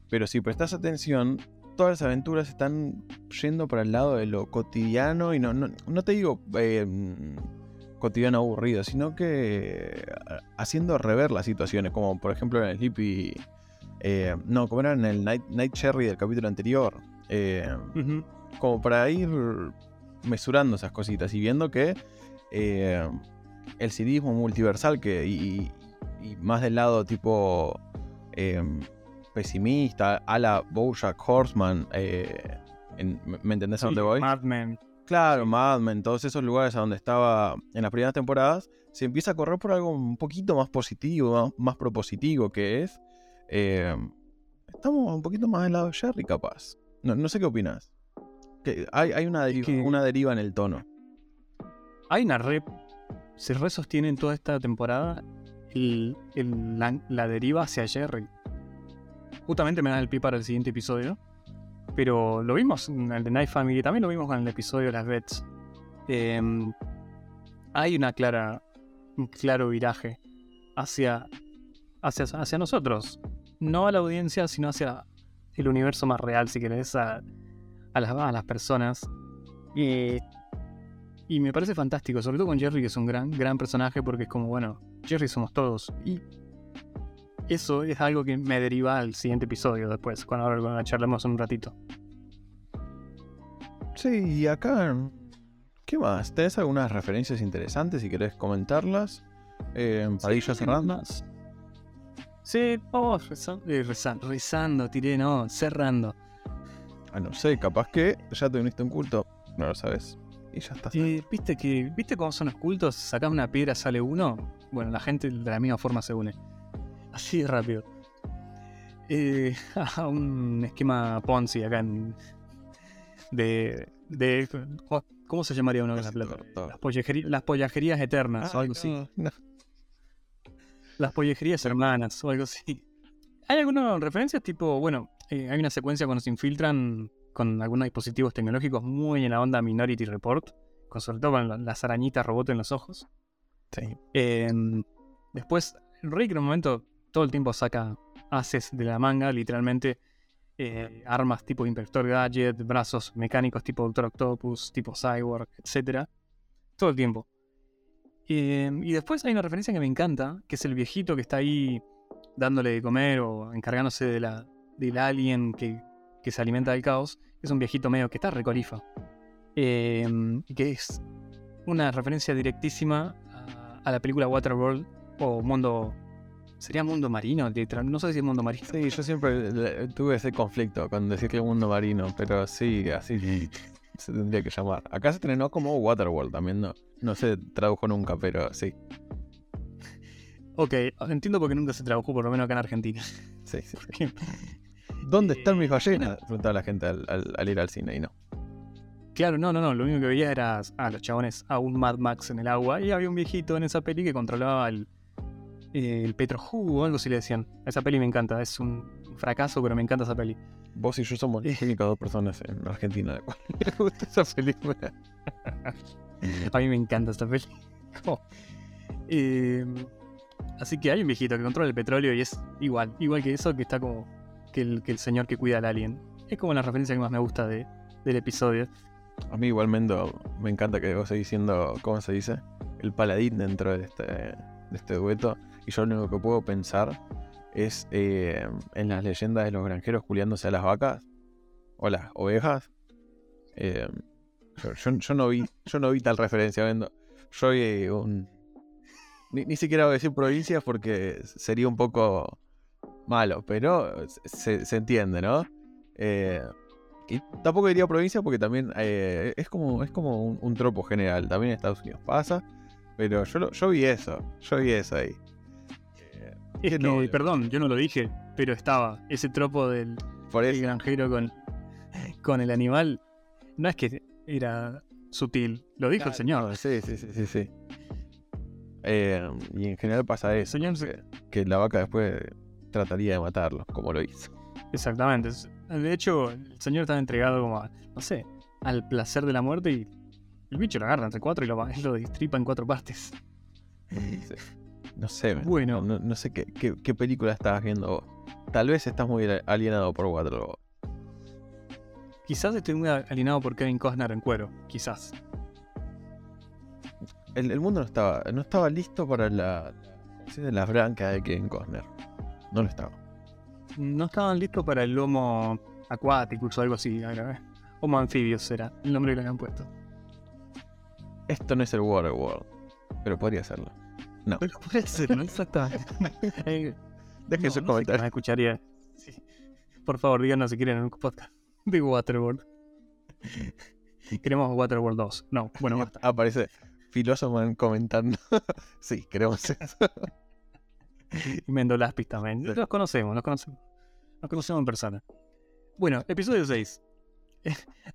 Pero si prestas atención, todas las aventuras están yendo para el lado de lo cotidiano y no, no, no te digo cotidiano aburrido, sino que eh, haciendo rever las situaciones, como por ejemplo en el Sleepy... eh, no, como era en el Night, Night Cherry del capítulo anterior. eh, como para ir mesurando esas cositas y viendo que eh, el cinismo multiversal que y, y más del lado tipo pesimista a la Bojack Horseman en- ¿me- ¿me entendés a dónde voy? Mad Men. Claro, Mad Men, todos esos lugares a donde estaba en las primeras temporadas, se empieza a correr por algo un poquito más positivo, más, más propositivo, que es... eh, estamos un poquito más del lado de Jerry, capaz. No, no sé qué opinas. Que hay, hay una, deriva, que- una deriva en el tono. Hay una re. Se re sostiene en toda esta temporada el- el- la, la deriva hacia Jerry. Justamente me dan el pie para el siguiente episodio. Pero lo vimos en el de Night Family, también lo vimos con el episodio de las Vets. Em, hay una clara, un claro viraje hacia, hacia, hacia nosotros. No a la audiencia, sino hacia el universo más real, si querés, a, a las, a las personas. Y me parece fantástico, sobre todo con Jerry, que es un gran, gran personaje, porque es como, bueno, Jerry somos todos. Eso es algo que me deriva al siguiente episodio después, cuando ahora charlemos un ratito. Sí, y acá... ¿Qué más? ¿Tenés algunas referencias interesantes si querés comentarlas? Eh, ya cerrando. Más. Sí, vamos rezando, eh, rezando, rezando, tiré, no, cerrando. Ah, no sé, capaz que ya te uniste a un culto. No lo sabes. Y ya está. Eh, ¿Viste que viste cómo son los cultos? Sacás una piedra, sale uno. Bueno, la gente de la misma forma se une. Así de rápido. Eh, a un esquema Ponzi acá en. De. de ¿Cómo se llamaría uno de la plata? Las, pollejerí- las pollajerías eternas o algo así. No, Las pollejerías hermanas o algo así. ¿Hay algunas referencias? Tipo, bueno, eh, hay una secuencia cuando se infiltran con algunos dispositivos tecnológicos muy en la onda Minority Report, con sobre todo con la- las arañitas robot en los ojos. Sí. Eh, después, Rick en un momento todo el tiempo saca haces de la manga, literalmente eh, armas tipo Inspector Gadget, brazos mecánicos tipo Doctor Octopus, tipo Cyborg, etc. Todo el tiempo. Eh, y después hay una referencia que me encanta, que es el viejito que está ahí dándole de comer o encargándose de la, del alien que, que se alimenta del caos. Es un viejito medio que está recolifa. Eh, y que es una referencia directísima a, a la película Waterworld o Mundo. ¿Sería Mundo Marino? literal- No sé si es Mundo Marino. Sí, yo siempre tuve ese conflicto con decir que el mundo marino, pero sí, así se tendría que llamar. Acá se estrenó como Waterworld también, no, no se tradujo nunca, pero sí. Ok, entiendo porque nunca se tradujo, por lo menos acá en Argentina. sí, sí. ¿Dónde están mis Eh, ballenas? Preguntaba la gente al, al- al ir al cine y no. Claro, no, no, no. Lo único que veía era a los chabones a un Mad Max en el agua y había un viejito en esa peli que controlaba el, eh, el petrojugo o algo así le decían. Esa peli me encanta, es un fracaso, pero me encanta esa peli. Vos y yo somos las únicas dos personas en Argentina la cual le gusta esa película. A mí me encanta esta peli. Eh, así que hay un viejito que controla el petróleo y es igual, igual que eso, que está como que el, que el señor que cuida al alien. Es como la referencia que más me gusta de, del episodio. A mí igualmente me encanta que vos seguís siendo, ¿cómo se dice? El paladín dentro de este, de este dueto. Y yo lo único que puedo pensar es eh, en las leyendas de los granjeros culiándose a las vacas o las ovejas. Eh, yo, no vi, yo no vi tal referencia. Yo un. Ni, ni siquiera voy a decir provincias porque sería un poco malo, pero se, se entiende, ¿no? Eh, y tampoco diría provincia porque también es como, es como un, tropo general. También en Estados Unidos pasa. Pero yo, yo vi eso. Yo vi eso ahí. Es que, perdón, yo no lo dije, pero estaba ese tropo del, por granjero con, con el animal no es que era sutil, lo dijo el señor. Sí, sí, sí, sí, sí. Eh, y en general pasa eso. señor Que, que la vaca después trataría de matarlo, como lo hizo. Exactamente. De hecho, el señor estaba entregado como a, no sé, al placer de la muerte y el bicho lo agarra entre cuatro y lo, lo distripa en cuatro partes. Sí. No sé, Bueno. no, no sé qué, qué, qué película estabas viendo vos. Tal vez estás muy alienado por Waterloo. Quizás estoy muy alienado por Kevin Costner en cuero, quizás. El, el mundo no estaba, no estaba listo para la, ¿cómo se dice? la branca de Kevin Costner. No lo estaba. No estaban listos para el lomo Aquaticus o algo así. ahora. Homo anfibios será el nombre que le habían puesto. Esto no es el Waterworld, pero podría serlo. Pero puede ser, ¿no? Exactamente. Eh, Deje no, sus no comentarios. escucharía. Sí. Por favor, díganos si quieren un podcast de Waterworld. Queremos Waterworld 2. No, bueno, basta. Aparece Philosopher comentando. sí, queremos eso. Y Mendolaspi también. Los conocemos, los conocemos. Los conocemos en persona. Bueno, episodio 6.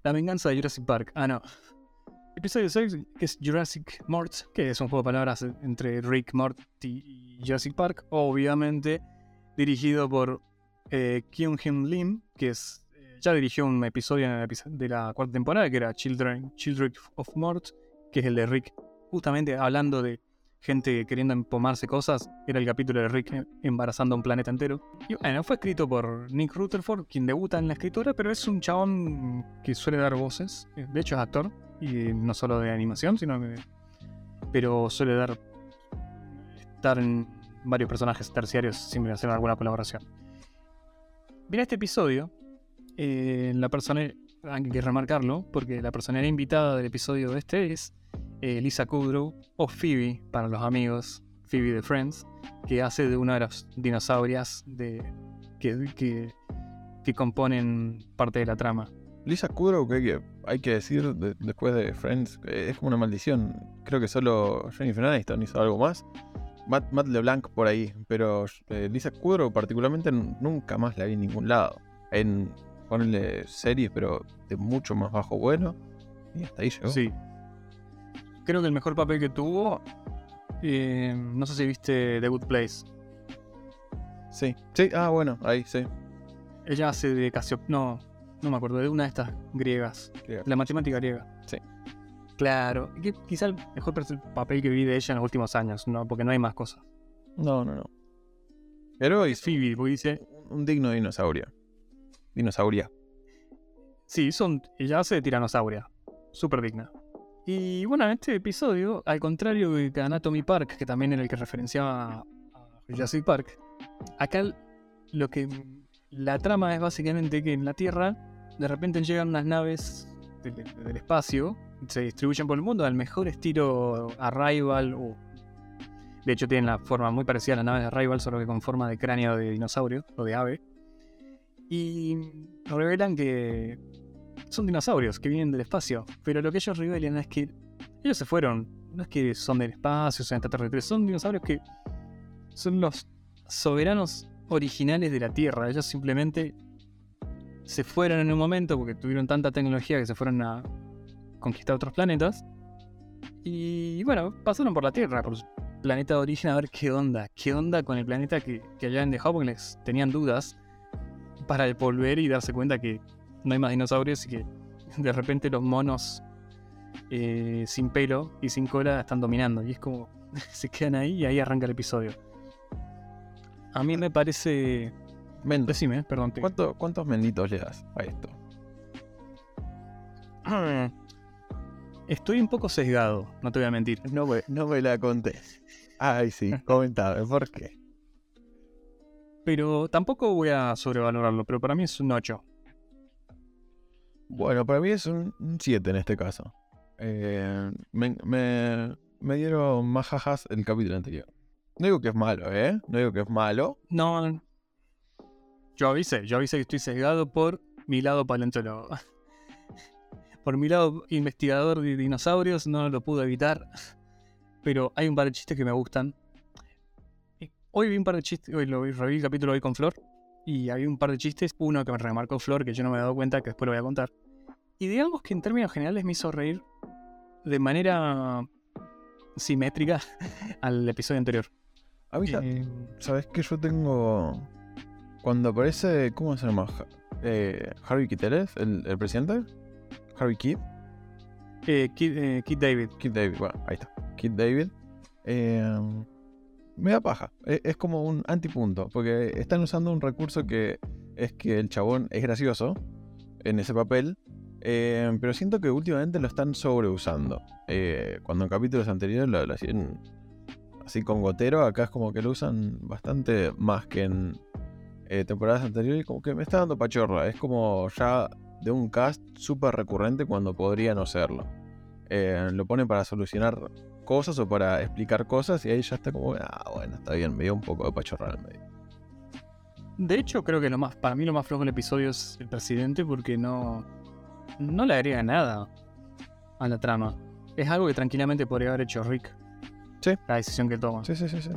La venganza de Jurassic Park. Ah, no. Episodio 6, que es Jurassic Mort, que es un juego de palabras entre Rick, Morty y Jurassic Park. Obviamente dirigido por eh, Kyung Hyun Lim, que es, eh, ya dirigió un episodio en de la cuarta temporada, que era Children, Children of Mort, que es el de Rick, justamente hablando de gente queriendo empomarse cosas. Era el capítulo de Rick embarazando a un planeta entero. Y bueno, fue escrito por Nick Rutherford, quien debuta en la escritura, pero es un chabón que suele dar voces. Eh, De hecho, es actor, y no solo de animación, sino que. Pero suele dar. estar en varios personajes terciarios sin hacer alguna colaboración. Bien, este episodio, eh, la persona. Hay que remarcarlo, porque la personalidad invitada del episodio de este es eh, Lisa Kudrow, o Phoebe para los amigos, Phoebe de Friends, que hace de una de las dinosaurias de, que, que, que componen parte de la trama. Lisa Kudrow, que hay que, decir de- después de Friends, que es como una maldición. Creo que solo Jennifer Aniston hizo algo más. Matt, Matt LeBlanc por ahí, pero eh, Lisa Kudrow particularmente nunca más la vi en ningún lado. En ponerle series, pero de mucho más bajo vuelo. Y hasta ahí llegó. Sí. Creo que el mejor papel que tuvo. eh, no sé si viste The Good Place. sí. Sí, ah, bueno, ahí sí. Ella hace de Casio. No, no me acuerdo, de una de estas griegas. La matemática griega. Sí. Claro. quizá el mejor papel que vi de ella en los últimos años, ¿no? Porque no hay más cosas. No, no, no. Pero Es Phoebe, porque dice. un, un digno dinosaurio. Dinosauria. Sí, son, ella hace de tiranosauria. Súper digna. Y bueno, en este episodio, al contrario de Anatomy Park, que también era el que referenciaba a Jurassic Park, acá lo que. La trama es básicamente que en la Tierra, de repente llegan unas naves del, espacio, se distribuyen por el mundo al mejor estilo Arrival o. De hecho, tienen la forma muy parecida a las naves de Arrival, solo que con forma de cráneo de dinosaurio o de ave. Y revelan que son dinosaurios que vienen del espacio. Pero lo que ellos revelan es que ellos se fueron. No es que son del espacio, son extraterrestres. Son dinosaurios que son los soberanos originales de la Tierra. Ellos simplemente se fueron en un momento porque tuvieron tanta tecnología que se fueron a conquistar otros planetas. Y bueno, pasaron por la Tierra, por su planeta de origen, a ver qué onda. ¿Qué onda con el planeta que, que habían dejado? Porque les tenían dudas para volver y darse cuenta que no hay más dinosaurios y que de repente los monos eh, sin pelo y sin cola están dominando. Y es como se quedan ahí y ahí arranca el episodio. A mí me parece. Mendes, Decime, perdón. te- ¿cuánto- ¿cuántos menditos le das a esto? Estoy un poco sesgado, no te voy a mentir. No me, no me la contés. Ay, sí, comentame, ¿por qué? Pero tampoco voy a sobrevalorarlo, pero para mí es un 8. Bueno, para mí es un 7 en este caso. Eh, me, me, dieron más jajas el capítulo anterior. No digo que es malo, ¿eh? No digo que es malo. No. Yo avisé, yo avisé que estoy sesgado por mi lado paleontólogo. Por mi lado investigador de dinosaurios, no lo pude evitar. Pero hay un par de chistes que me gustan. Y Hoy vi un par de chistes, hoy lo vi, reví el capítulo hoy con Flor. Y había un par de chistes. Uno que me remarcó Flor, que yo no me he dado cuenta, que después lo voy a contar. Y digamos que en términos generales me hizo reír de manera simétrica al episodio anterior. A mí, sa- Eh, ¿sabes qué? Yo tengo. Cuando aparece. ¿Cómo se llama? Eh, Harvey Kiteles, el, el presidente. Harvey Kidd. eh, Kid, eh, Kid David. Kid David, bueno, ahí está. Kid David. eh, me da paja. E- Es, como un antipunto. Porque están usando un recurso que es que el chabón es gracioso en ese papel. eh, pero siento que últimamente lo están sobreusando. Eh, cuando en capítulos anteriores lo, hacían así con gotero, acá es como que lo usan bastante más que en eh, temporadas anteriores. Como que me está dando pachorra. Es como ya de un cast súper recurrente cuando podría no serlo lo ponen para solucionar cosas o para explicar cosas y ahí ya está como, ah, bueno, está bien, me dio un poco de pachorra medio. De hecho, creo que lo más, para mí lo más flojo del episodio es el presidente porque no, no le agrega nada a la trama. Es algo que tranquilamente podría haber hecho Rick. Sí. La decisión que toma. Sí, sí, sí, sí.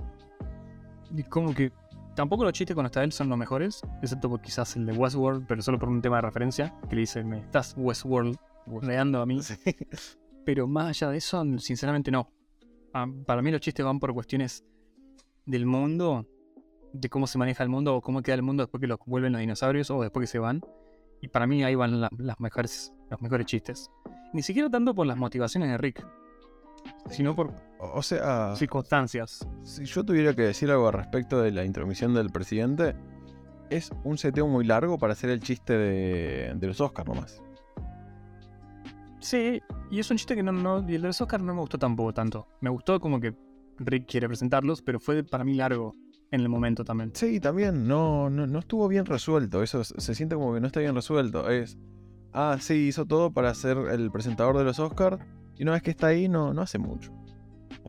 Y como que tampoco los chistes cuando está él son los mejores, excepto por quizás el de Westworld, pero solo por un tema de referencia, que le dice, me estás Westworld reando a mí. Pero más allá de eso, sinceramente no. Ah, para mí los chistes van por cuestiones del mundo, de cómo se maneja el mundo o cómo queda el mundo después que los vuelven los dinosaurios o después que se van. Y para mí ahí van la- las mejores, los mejores chistes. Ni siquiera tanto por las motivaciones de Rick, sino por O o sea, circunstancias. si yo tuviera que decir algo al respecto de la intromisión del presidente, es un seteo muy largo para hacer el chiste de, de los Oscars nomás. Sí, y es un chiste que no, no, y el de los Oscars no me gustó tampoco tanto. Me gustó como que Rick quiere presentarlos, pero fue para mí largo en el momento también. Sí, también, no, no, no estuvo bien resuelto. Eso se siente como que no está bien resuelto. Es, ah, sí, hizo todo para ser el presentador de los Oscars y una vez que está ahí no, no hace mucho.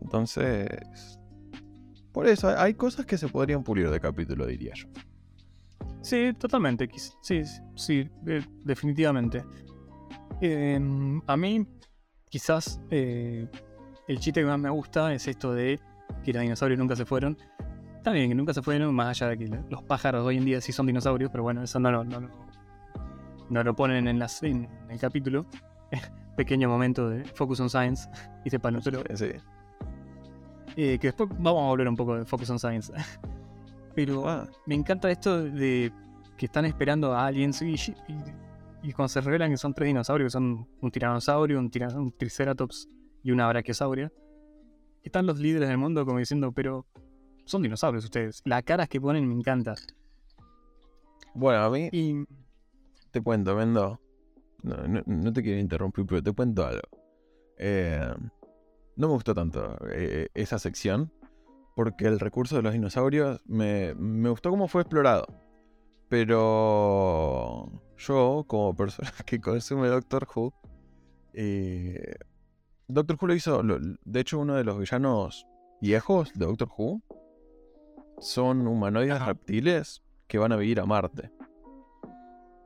Entonces, por eso hay- hay cosas que se podrían pulir de capítulo, diría yo. Sí, totalmente. sí, sí, eh, definitivamente. Eh, a mí, quizás eh, el chiste que más me gusta es esto de que los dinosaurios nunca se fueron. Está bien que nunca se fueron, más allá de que los pájaros hoy en día sí son dinosaurios, pero bueno, eso no, lo- no, lo- no lo ponen en, las- en el capítulo. Pequeño momento de Focus on Science y de Panutero. Sí. Eh, que después vamos a volver un poco de Focus on Science. Pero Ah, me encanta esto de que están esperando a aliens y, y- y cuando se revelan que son tres dinosaurios, que son un tiranosaurio, un, triceratops y una brachiosauria, están los líderes del mundo como diciendo, pero son dinosaurios ustedes. Las caras que ponen me encantan. bueno, a mí Y te cuento, Mendo. No, no, no te quiero interrumpir, pero te cuento algo. Eh, no me gustó tanto eh, esa sección. Porque el recurso de los dinosaurios me, me gustó cómo fue explorado. Pero yo, como persona que consume Doctor Who, eh, Doctor Who lo hizo. lo- de hecho, uno de los villanos viejos de Doctor Who son humanoides reptiles que van a vivir a Marte.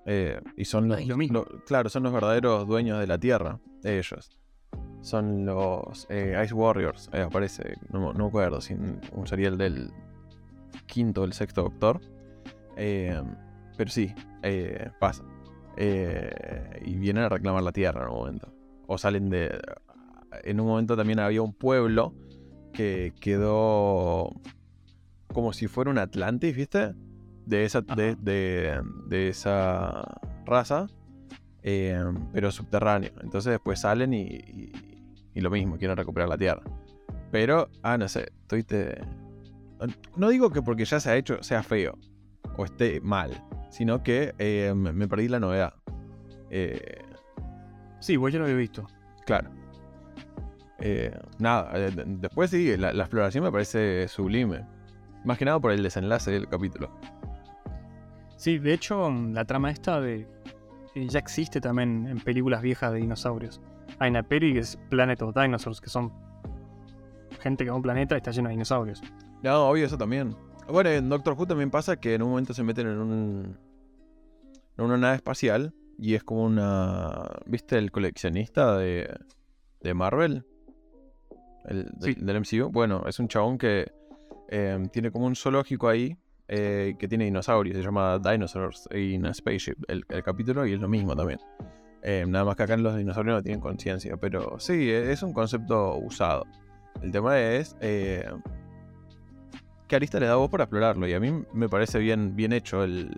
Eh, y son los, Ay, lo mismo. lo- claro, son los verdaderos dueños de la Tierra, ellos. Son los eh, Ice Warriors, eh, aparece, no, no me acuerdo, si un un serial del quinto o el sexto Doctor. Eh, pero sí, eh, pasa. Eh, y vienen a reclamar la Tierra en un momento. O salen de... En un momento también había un pueblo que quedó como si fuera un Atlantis, ¿viste? De esa, de, de- de esa raza, eh, pero subterráneo. Entonces después salen y, y- y lo mismo, quieren recuperar la Tierra. Pero, ah, no sé, estuviste... No digo que porque ya se ha hecho sea feo o esté mal, sino que eh, me perdí la novedad. Eh, sí, vos ya lo había visto. Claro. Eh, nada, de- después sí, la, la exploración me parece sublime. Más que nada por el desenlace del capítulo. Sí, de hecho, la trama esta de ya existe también en películas viejas de dinosaurios. Hay una peli que es Planet of Dinosaurs, que son gente que va a un planeta y está lleno de dinosaurios. No, obvio, eso también. Bueno, en Doctor Who también pasa que en un momento se meten en un. en una nave espacial. Y es como una. ¿Viste el coleccionista de. de Marvel? El, de- Sí. del MCU. Bueno, es un chabón que eh, tiene como un zoológico ahí. eh, que tiene dinosaurios, se llama Dinosaurs in a Spaceship, el, el capítulo, y es lo mismo también. Eh, nada más que acá los dinosaurios no tienen conciencia, pero sí, e- es un concepto usado. El tema es eh, qué arista le da vos para explorarlo, y a mí me parece bien, bien hecho el,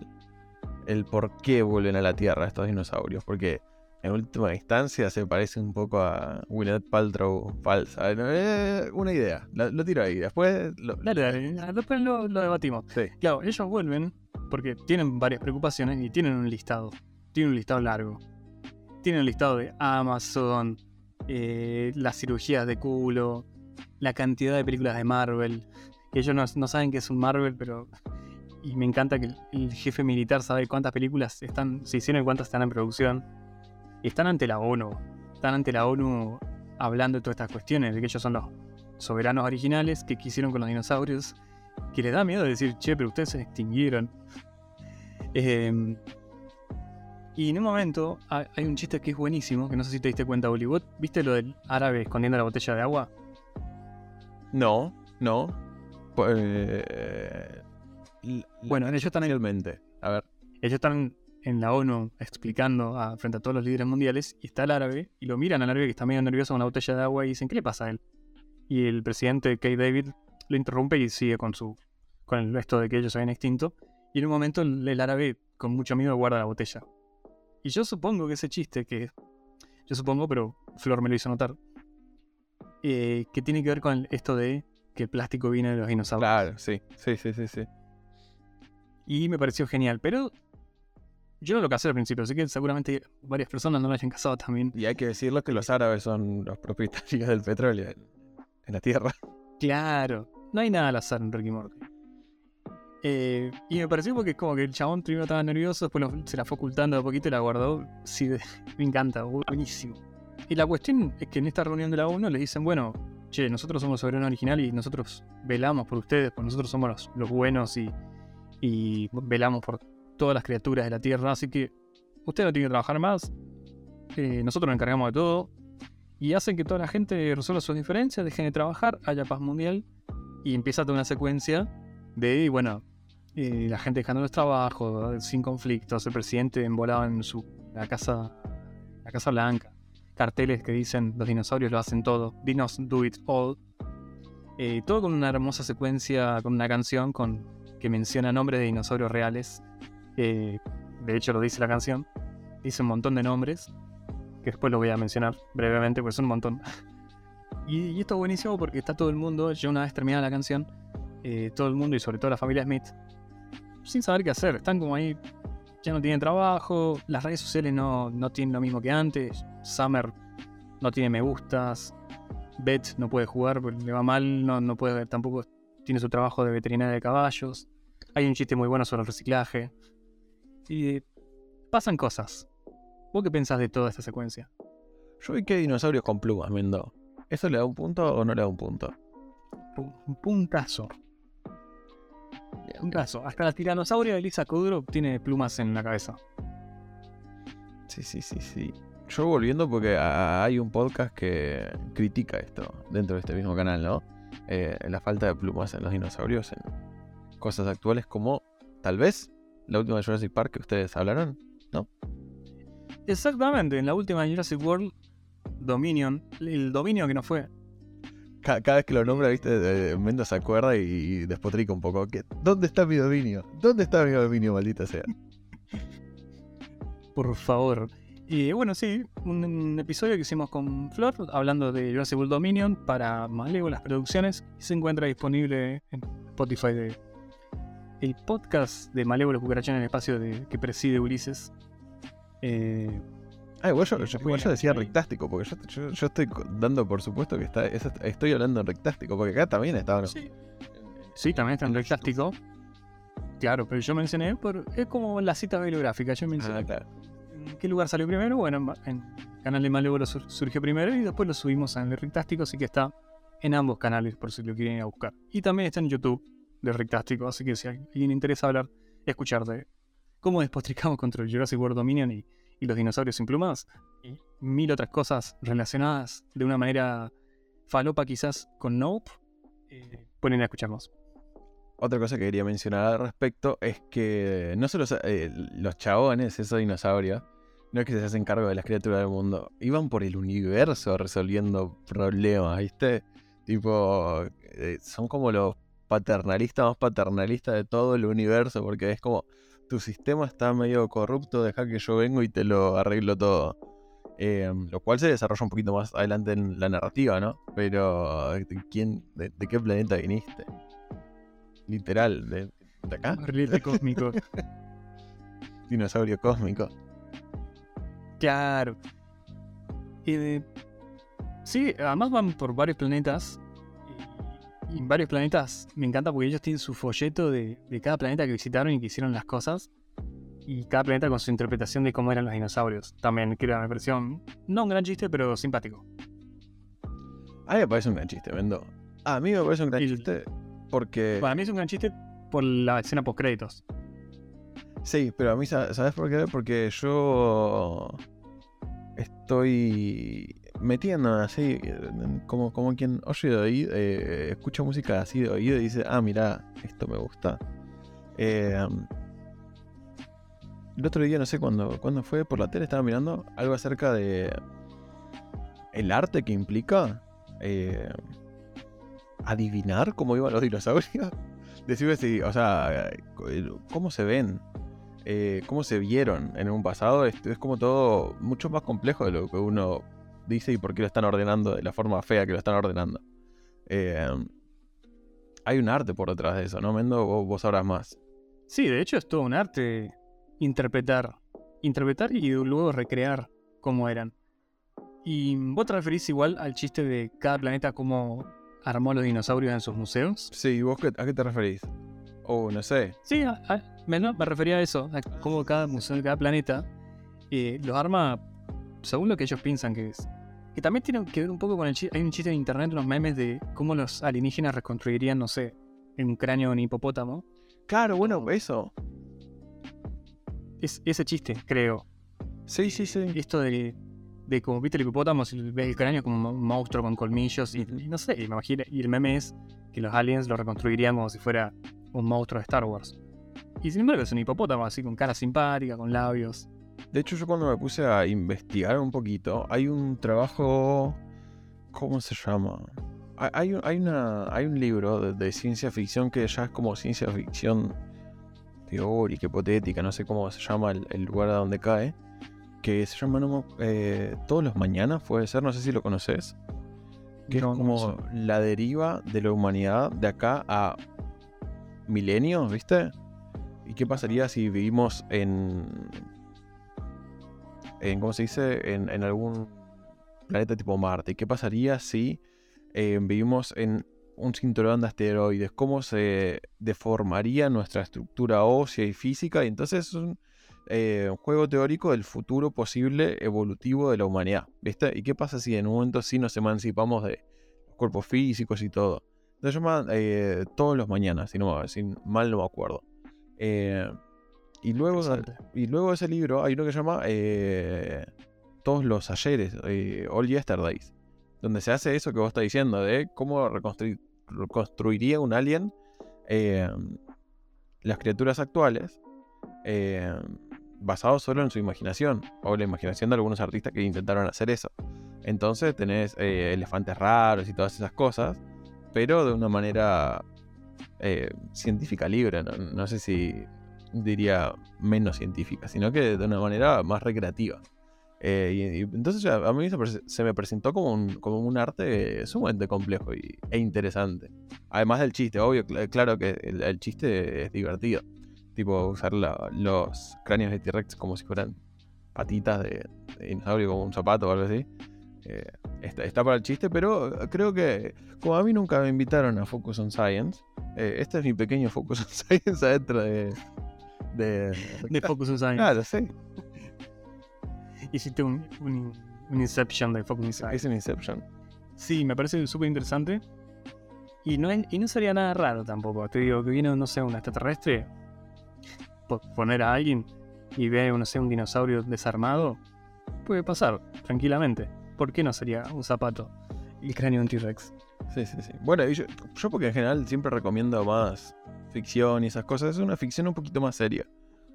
el por qué vuelven a la Tierra estos dinosaurios, porque en última instancia se parece un poco a Gwyneth Paltrow falsa. ¿no? Eh, una idea, lo, lo tiro ahí, después... lo- Dale, dale, después lo, lo debatimos. Sí. Claro, ellos vuelven porque tienen varias preocupaciones y tienen un listado. Tienen un listado largo. Tienen un listado de Amazon, eh, las cirugías de culo, la cantidad de películas de Marvel. Que ellos no, saben que es un Marvel, pero. Y me encanta que el, jefe militar sabe cuántas películas están, se hicieron y cuántas están en producción. Están ante la ONU. Están ante la ONU hablando de todas estas cuestiones, de que ellos son los soberanos originales que quisieron con los dinosaurios que les da miedo decir, che, pero ustedes se extinguieron. Eh, y en un momento ha- hay un chiste que es buenísimo, que no sé si te diste cuenta. ¿Vos ¿Viste lo del árabe escondiendo la botella de agua? No, no. Eh, Bueno, ellos están, en. A ver. ellos están en la ONU explicando a- frente a todos los líderes mundiales y está el árabe y lo miran al árabe que está medio nervioso con la botella de agua y dicen, ¿qué le pasa a él? Y el presidente Kay David lo interrumpe y sigue con su con el esto de que ellos se habían extinto. Y en un momento el, el árabe con mucho miedo guarda la botella. Y yo supongo que ese chiste que... Yo supongo, pero Flor me lo hizo notar. eh, que tiene que ver con esto de que el plástico viene de los dinosaurios. Claro, sí. Sí, sí, sí, sí. Y me pareció genial, pero yo no lo casé al principio, así que seguramente varias personas no lo hayan casado también. Y hay que decirlo que los árabes son los propietarios del petróleo en, la tierra. Claro, no hay nada al azar en Ricky Morty. Eh, y me pareció porque es como que el chabón primero estaba nervioso, después lo- se la fue ocultando de poquito y la guardó. Sí, me encanta, bu- buenísimo. Y la cuestión es que en esta reunión de la ONU les dicen, bueno, che, nosotros somos soberano original y nosotros velamos por ustedes, pues nosotros somos los, buenos y, y velamos por todas las criaturas de la Tierra, así que ustedes no tienen que trabajar más, eh, nosotros nos encargamos de todo, y hacen que toda la gente resuelva sus diferencias, dejen de trabajar, haya paz mundial y empieza toda una secuencia de, bueno, eh, la gente dejando los trabajos, sin conflictos, el presidente embolado en su la casa, la casa blanca, carteles que dicen los dinosaurios lo hacen todo, dinos do it all, Eh, todo con una hermosa secuencia, con una canción con, que menciona nombres de dinosaurios reales, de hecho lo dice la canción, dice un montón de nombres que después lo voy a mencionar brevemente, pues son un montón. Y, esto es buenísimo porque está todo el mundo, ya una vez terminada la canción, eh, todo el mundo y sobre todo la familia Smith, sin saber qué hacer. Están como ahí, ya no tienen trabajo, las redes sociales no, no tienen lo mismo que antes, Summer no tiene me gustas, Beth no puede jugar porque le va mal, no, no puede, tampoco tiene su trabajo de veterinaria de caballos. Hay un chiste muy bueno sobre el reciclaje. Y pasan cosas. ¿Vos qué pensás de toda esta secuencia? Yo vi que hay dinosaurios con plumas, Mendo. ¿Eso le da un punto o no le da un punto? Un puntazo. Un caso. Hasta la tiranosaurio de Lisa Kudrow tiene plumas en la cabeza. Sí, sí, sí, sí. Yo volviendo porque hay un podcast que critica esto dentro de este mismo canal, ¿no? Eh, la falta de plumas en los dinosaurios en cosas actuales como tal vez la última de Jurassic Park que ustedes hablaron. Exactamente, en la última Jurassic World, Dominion, el dominio que no fue. Ca- cada vez que lo nombra, viste, Mendo se acuerda y, y despotrica un poco. ¿Qué- ¿Dónde está mi dominio? ¿Dónde está mi dominio, maldita sea? Por favor. Y bueno, sí, un, un episodio que hicimos con Flor hablando de Jurassic World Dominion para Malévolas Producciones y se encuentra disponible en Spotify de el podcast de Malévolos Cucarachón en el espacio de, que preside Ulises. Eh, Ah, igual yo, Sí, yo- fue igual yo decía rectástico, porque yo, yo- yo estoy dando por supuesto que está, eso- estoy hablando en rectástico, porque acá también estaban. sí. sí, también está en Rectástico. Claro, pero yo mencioné, por, es como la cita bibliográfica. Yo mencioné Ah, claro. ¿En qué lugar salió primero? Bueno, en, Canal de Malévolo sur- surgió primero y después lo subimos en el Rectástico, así que está en ambos canales por si lo quieren ir a buscar. Y también está en YouTube de Rectástico, así que si a alguien interesa hablar, escuchar de cómo despotricamos contra el Jurassic World Dominion y, los dinosaurios sin plumas y mil otras cosas relacionadas de una manera falopa quizás con Nope, eh, ir a escucharnos. otra cosa que quería mencionar al respecto es que no solo eh, los chabones, esos dinosaurios, no es que se hacen cargo de las criaturas del mundo, iban por el universo resolviendo problemas, ¿viste? Tipo, eh, son como los paternalistas más paternalistas de todo el universo, porque es como, tu sistema está medio corrupto, deja que yo vengo y te lo arreglo todo. Eh, lo cual se desarrolla un poquito más adelante en la narrativa, ¿no? Pero, ¿de, quién, de, de qué planeta viniste? Literal, ¿de, de acá? Barrilete cósmico. Dinosaurio cósmico. Claro. De- Sí, además van por varios planetas. Y, en varios planetas me encanta porque ellos tienen su folleto de, de cada planeta que visitaron y que hicieron las cosas. Y cada planeta con su interpretación de cómo eran los dinosaurios. También, creo, me pareció no un gran chiste, pero simpático. A mí me parece un gran chiste, Mendo. A mí me parece un gran Y- chiste porque... Para mí es un gran chiste por la escena post créditos. Sí, pero a mí, sa- ¿sabes por qué? Porque yo estoy metiendo así, como, como quien oye de oído, eh, escucha música así de oído y dice, ah, mira, esto me gusta. Eh, el otro día, no sé cuándo, cuándo fue, por la tele estaba mirando algo acerca de el arte que implica eh, adivinar cómo iban los dinosaurios. Decime si, o sea, cómo se ven eh, cómo se vieron en un pasado, es, es como todo mucho más complejo de lo que uno dice y por qué lo están ordenando de la forma fea que lo están ordenando. Eh, hay un arte por detrás de eso, ¿no, Mendo? Vos, vos sabrás más. Sí, de hecho es todo un arte interpretar. Interpretar y luego recrear cómo eran. Y vos te referís igual al chiste de cada planeta cómo armó los dinosaurios en sus museos. Sí, ¿vos qué- a qué te referís? Oh, no sé. Sí, a- a- me, me refería a eso, a cómo cada museo de cada planeta eh, los arma según lo que ellos piensan que es. Que también tiene que ver un poco con el chiste. Hay un chiste en internet, unos memes de cómo los alienígenas reconstruirían, no sé, en un cráneo de un hipopótamo. Claro, bueno, eso. Es ese chiste, creo. Sí, sí, sí. Esto de, de como viste el hipopótamo, si ves el cráneo como un monstruo con colmillos y, y no sé, y me imagino, y el meme es que los aliens lo reconstruirían como si fuera un monstruo de Star Wars. Y sin embargo es un hipopótamo así con cara simpática, con labios. De hecho, yo cuando me puse a investigar un poquito, hay un trabajo. ¿Cómo se llama? Hay- Hay, un- hay una, hay un libro de, de ciencia ficción que ya es como ciencia ficción teórica, hipotética, no sé cómo se llama el, el lugar a donde cae. Que se llama no eh, Todos los mañanas, puede ser, no sé si lo conoces. Que No, es no como sé. la deriva de la humanidad de acá a milenios, ¿viste? ¿Y qué pasaría si vivimos en. en ¿Cómo se dice? En, algún planeta tipo Marte. ¿Y qué pasaría si eh, vivimos en un cinturón de asteroides? ¿Cómo se deformaría nuestra estructura ósea y física? Y entonces es un, eh, un juego teórico del futuro posible evolutivo de la humanidad. ¿Viste? ¿Y qué pasa si en un momento sí nos emancipamos de los cuerpos físicos y todo? Se llama eh, Todos los Mañanas, si, si mal no me acuerdo. Eh, y, luego, y luego de ese libro hay uno que se llama eh, Todos los Ayeres, eh, All Yesterdays, donde se hace eso que vos estás diciendo, de cómo reconstru- reconstruiría un alien las criaturas actuales basado solo en su imaginación, o la imaginación de algunos artistas que intentaron hacer eso. Entonces tenés elefantes raros y todas esas cosas, pero de una manera eh, científica libre, no, no sé si diría menos científica, sino que de una manera más recreativa. Eh, y, entonces a, mí se, me presentó como un, como un arte sumamente complejo y, e interesante. Además del chiste, obvio, cl- claro que el, chiste es divertido. Tipo usar los cráneos de T-Rex como si fueran patitas de, de dinosaurio, como un zapato o algo así. Eh, está, está para el chiste, pero creo que como a mí nunca me invitaron a Focus on Science, eh, este es mi pequeño Focus on Science adentro de... De, De Focus on Science. Claro, sí. Hiciste un, un, un Inception de Focus on Science. Es un Inception. Sí, me parece súper interesante. Y no, es- y no sería nada raro tampoco. Te digo que viene, no sé, un extraterrestre, po- poner a alguien y ve, no sé, un dinosaurio desarmado, puede pasar tranquilamente. ¿Por qué no sería un zapato el cráneo de un T-Rex? Sí, sí, sí. Bueno, y yo, yo porque en general siempre recomiendo más ficción y esas cosas, es una ficción un poquito más seria.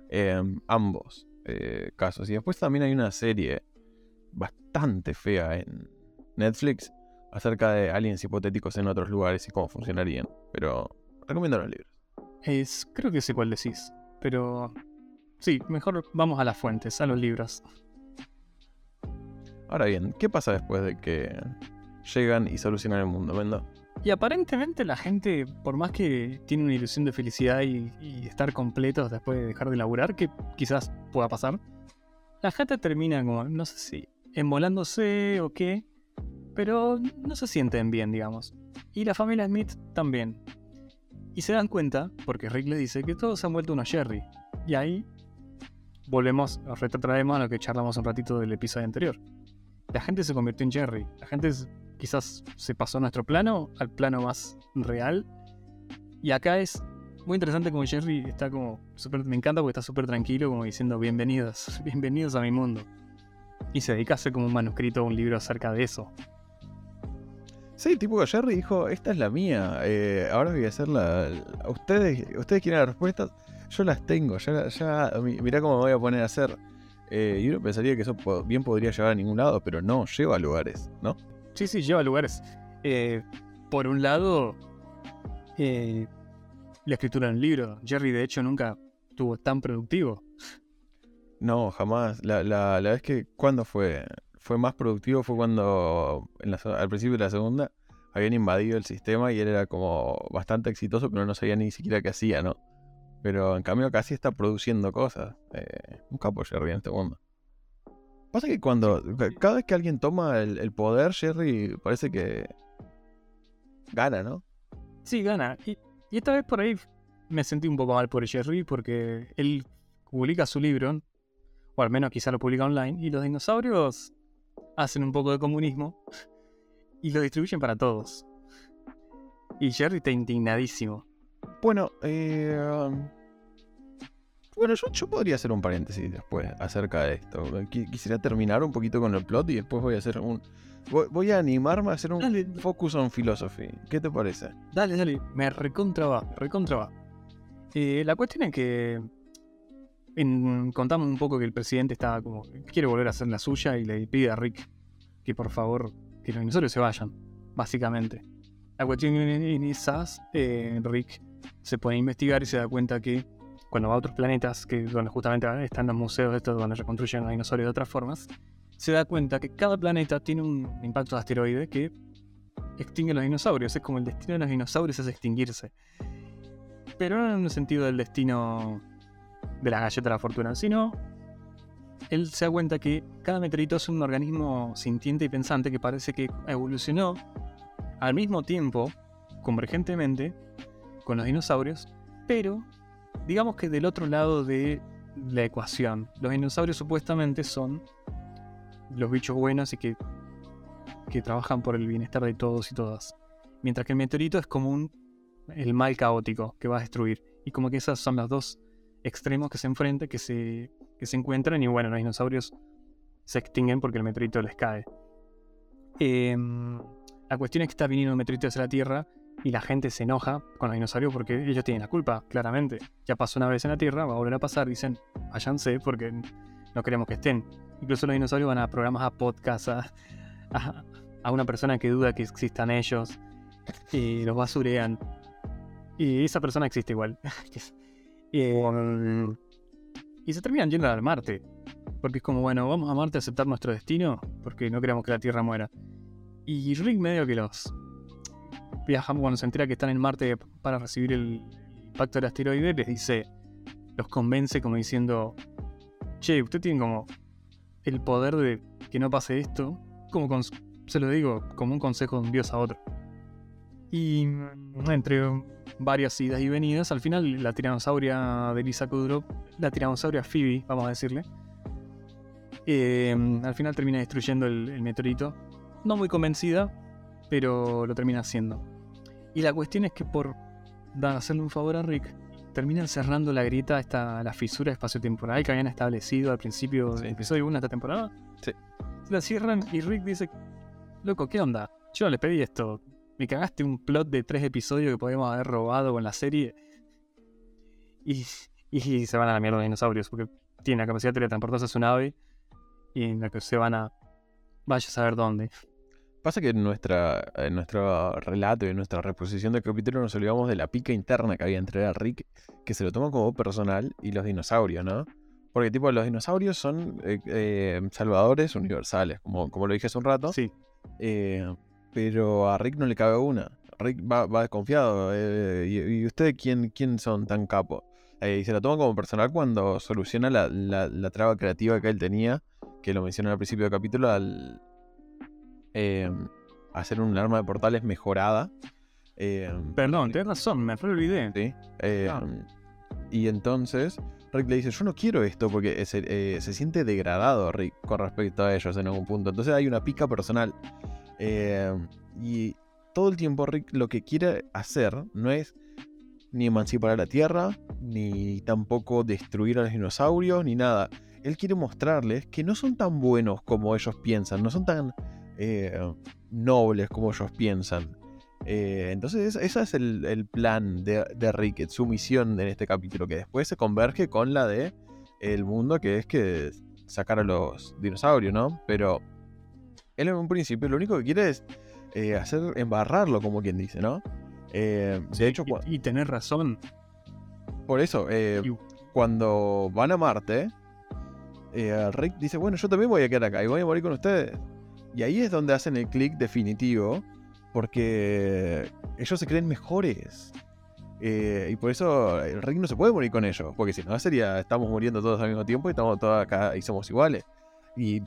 Em, ambos eh, casos. Y después también hay una serie bastante fea en Netflix acerca de aliens hipotéticos en otros lugares y cómo funcionarían. Pero recomiendo los libros. Es, creo que sé cuál decís. Pero sí, mejor vamos a las fuentes, a los libros. Ahora bien, ¿qué pasa después de que llegan y solucionan el mundo, Mendo? Y aparentemente la gente, por más que tiene una ilusión de felicidad y, estar completos después de dejar de laburar, que quizás pueda pasar, la gente termina como, no sé si, embolándose o qué, pero no se sienten bien, digamos. Y la familia Smith también. Y se dan cuenta, porque Rick les dice que todos se han vuelto unos Jerry. Y ahí volvemos, nos retrotraemos a lo que charlamos un ratito del episodio anterior. La gente se convirtió en Jerry. La gente quizás se pasó a nuestro plano, al plano más real. Y acá es muy interesante como Jerry está como. Me encanta porque está súper tranquilo, como diciendo bienvenidos, bienvenidos a mi mundo. Y se dedica a hacer como un manuscrito, un libro acerca de eso. Sí, tipo que Jerry dijo, esta es la mía, eh, ahora voy a hacer la... la- Ustedes, ustedes quieren las respuestas, yo las tengo, ya, ya mi- mirá cómo me voy a poner a hacer. Eh, y uno pensaría que eso bien podría llevar a ningún lado, pero no, lleva a lugares, ¿no? Sí, sí, lleva lugares. Eh, por un lado, eh, la escritura de un libro. Jerry, de hecho, nunca estuvo tan productivo. No, jamás. La, la, la vez que, ¿cuándo fue? Fue más productivo fue cuando, la al principio de la segunda, habían invadido el sistema y él era como bastante exitoso, pero no sabía ni siquiera qué hacía, ¿no? Pero en cambio casi está produciendo cosas. Eh, un capo Jerry en este mundo. Pasa que cuando, ca- cada vez que alguien toma el, el poder, Jerry parece que gana, ¿no? Sí, gana. Y, y esta vez por ahí me sentí un poco mal por Jerry porque él publica su libro, o al menos quizá lo publica online, y los dinosaurios hacen un poco de comunismo y lo distribuyen para todos. Y Jerry está indignadísimo. Bueno, eh, um, bueno, yo, yo podría hacer un paréntesis después acerca de esto. Qui- Quisiera terminar un poquito con el plot y después voy a hacer un. Voy, voy a animarme a hacer un Dale. focus on philosophy. ¿Qué te parece? Dale, dale, me recontra va, me recontra va. Eh, la cuestión es que en- contamos un poco que el presidente estaba como quiere volver a hacer la suya y le pide a Rick que por favor que los dinosaurios se vayan, básicamente. La cuestión en esas, eh, Rick se pone a investigar y se da cuenta que cuando va a otros planetas, que donde justamente están los museos estos donde reconstruyen a dinosaurios de otras formas, se da cuenta que cada planeta tiene un impacto de asteroide que extingue los dinosaurios. Es como el destino de los dinosaurios es extinguirse. Pero no en el sentido del destino de la galleta de la fortuna, sino él se da cuenta que cada meteorito es un organismo sintiente y pensante que parece que evolucionó al mismo tiempo, convergentemente, con los dinosaurios, pero digamos que del otro lado de la ecuación. Los dinosaurios supuestamente son los bichos buenos y que, que trabajan por el bienestar de todos y todas. Mientras que el meteorito es como un, el mal caótico que va a destruir. Y como que esos son los dos extremos que se enfrentan, que se, que se encuentran y bueno, los dinosaurios se extinguen porque el meteorito les cae. Em, la cuestión es que está viniendo un meteorito hacia la Tierra y la gente se enoja con los dinosaurios porque ellos tienen la culpa, claramente. Ya pasó una vez en la Tierra, va a volver a pasar, dicen, váyanse porque no queremos que estén. Incluso los dinosaurios van a programas, a podcasts, a, a- a una persona que duda que existan ellos y los basurean. Y esa persona existe igual. y, um, y se terminan yendo al Marte. Porque es como, bueno, vamos a Marte a aceptar nuestro destino porque no queremos que la Tierra muera. Y Rick medio que los viajamos cuando se entera que están en Marte para recibir el impacto del asteroide, les dice, los convence como diciendo, che, usted tiene como el poder de que no pase esto, como se lo digo, como un consejo de un dios a otro. Y entre varias idas y venidas, al final la tiranosauria de Lisa Kudrow, la tiranosauria Phoebe, vamos a decirle, eh, al final termina destruyendo el meteorito. No muy convencida, pero lo termina haciendo. Y la cuestión es que por hacerle un favor a Rick, terminan cerrando la grieta, esta, la fisura espaciotemporal que habían establecido al principio Sí. del episodio 1 de esta temporada. Sí. La cierran y Rick dice, loco, ¿qué onda? Yo no les pedí esto. Me cagaste un plot de tres episodios que podíamos haber robado con la serie. y, y se van a la mierda los dinosaurios, porque tienen la capacidad de teletransportarse a su nave y en la que se van a... Vaya a saber dónde. Pasa que en, nuestra, en nuestro relato y en nuestra reposición del capítulo nos olvidamos de la pica interna que había entre Rick, que se lo toma como personal, y los dinosaurios, ¿no? Porque, tipo, los dinosaurios son eh, eh, salvadores universales, como, como lo dije hace un rato. Sí. Eh, pero a Rick no le cabe una. Rick va, va desconfiado. eh, y, y ustedes quién, quién son tan capos? Eh, y se lo toma como personal cuando soluciona la, la- la traba creativa que él tenía, que lo mencioné al principio del capítulo, al eh, hacer un arma de portales mejorada. Eh, Perdón, tenés razón, me olvidé. ¿sí? Eh, Ah. Y entonces Rick le dice, yo no quiero esto porque se, eh, se siente degradado Rick con respecto a ellos en algún punto. Entonces hay una pica personal. Y todo el tiempo Rick lo que quiere hacer no es ni emancipar a la Tierra, ni tampoco destruir a los dinosaurios, ni nada. Él quiere mostrarles que no son tan buenos como ellos piensan, no son tan eh, nobles como ellos piensan. Eh, entonces, ese es el, el plan de, de Rick, su misión en este capítulo, que después se converge con la de el mundo, que es que sacar a los dinosaurios, ¿no? Pero él en un principio lo único que quiere es eh, hacer embarrarlo, como quien dice, ¿no? Eh, de hecho, Y, y tenés razón. por eso, eh, cuando van a Marte, Rick dice, bueno, yo también voy a quedar acá y voy a morir con ustedes. Y ahí es donde hacen el clic definitivo, porque ellos se creen mejores. Eh, y por eso el Rick no se puede morir con ellos, porque si no sería, estamos muriendo todos al mismo tiempo y estamos todos acá y somos iguales. Y,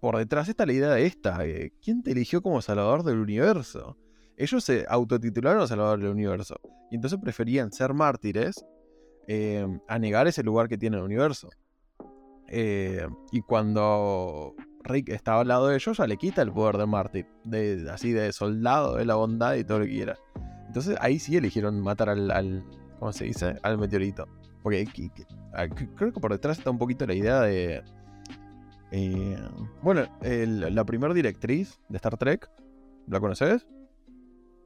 por detrás está la idea de esta, eh, ¿quién te eligió como salvador del universo? Ellos se autotitularon salvador del universo, y entonces preferían ser mártires eh, a negar ese lugar que tiene el universo. Y cuando Rick está al lado de ellos, ya le quita el poder de mártir, de, así de soldado de la bondad y todo lo que quiera. Entonces ahí sí eligieron matar al, al ¿cómo se dice? Al meteorito. Porque que- que- ah, creo que por detrás está un poquito la idea de... eh, bueno, el- la primera directriz de Star Trek, ¿la conoces?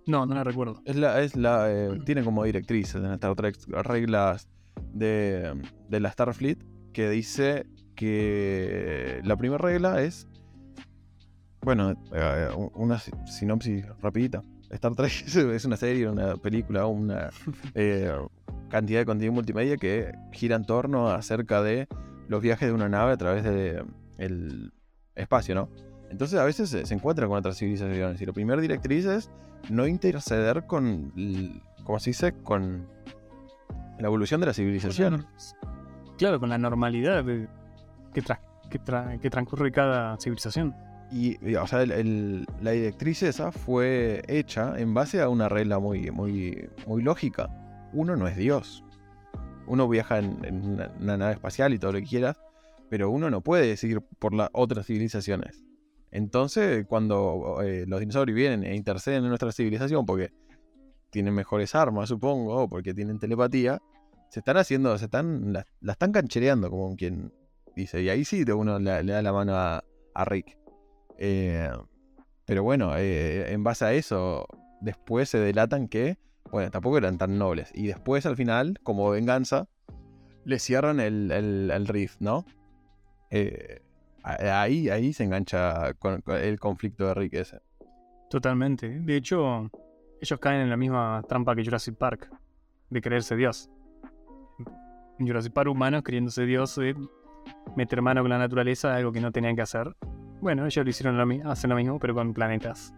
No, no la recuerdo. Es la, es la, eh, tiene como directrices en Star Trek reglas de, de la Starfleet que dice que la primera regla es, bueno, eh, una si- sinopsis rapidita. Star Trek es una serie, una película, una eh, cantidad de contenido multimedia que gira en torno acerca de los viajes de una nave a través del espacio, ¿no? Entonces a veces se, se encuentra con otras civilizaciones y la primera directriz es no interceder con, ¿cómo se dice? Con la evolución de la civilización. Claro, con la normalidad de- que, tra- que, tra- que transcurre cada civilización. Y, o sea, el- la directriz esa fue hecha en base a una regla muy, muy, muy lógica. Uno no es Dios. Uno viaja en, una nave espacial y todo lo que quieras, pero uno no puede seguir por las otras civilizaciones. Entonces, cuando eh, los dinosaurios vienen e interceden en nuestra civilización porque tienen mejores armas, supongo, o porque tienen telepatía, se están haciendo, se están, la, la están canchereando, como quien dice. Y ahí sí uno le, da la mano a, a Rick. Eh, pero bueno, eh, en base a eso, después se delatan que, bueno, tampoco eran tan nobles. Y después, al final, como venganza, le cierran el, el, el rift, ¿no? Eh, ahí, ahí se engancha el conflicto de Rick ese. Totalmente. De hecho, ellos caen en la misma trampa que Jurassic Park, de creerse Dios. Jurassic Park, humanos creyéndose Dios meter mano con la naturaleza, algo que no tenían que hacer. Bueno, ellos lo hicieron lo, mi- hacen lo mismo, pero con planetas.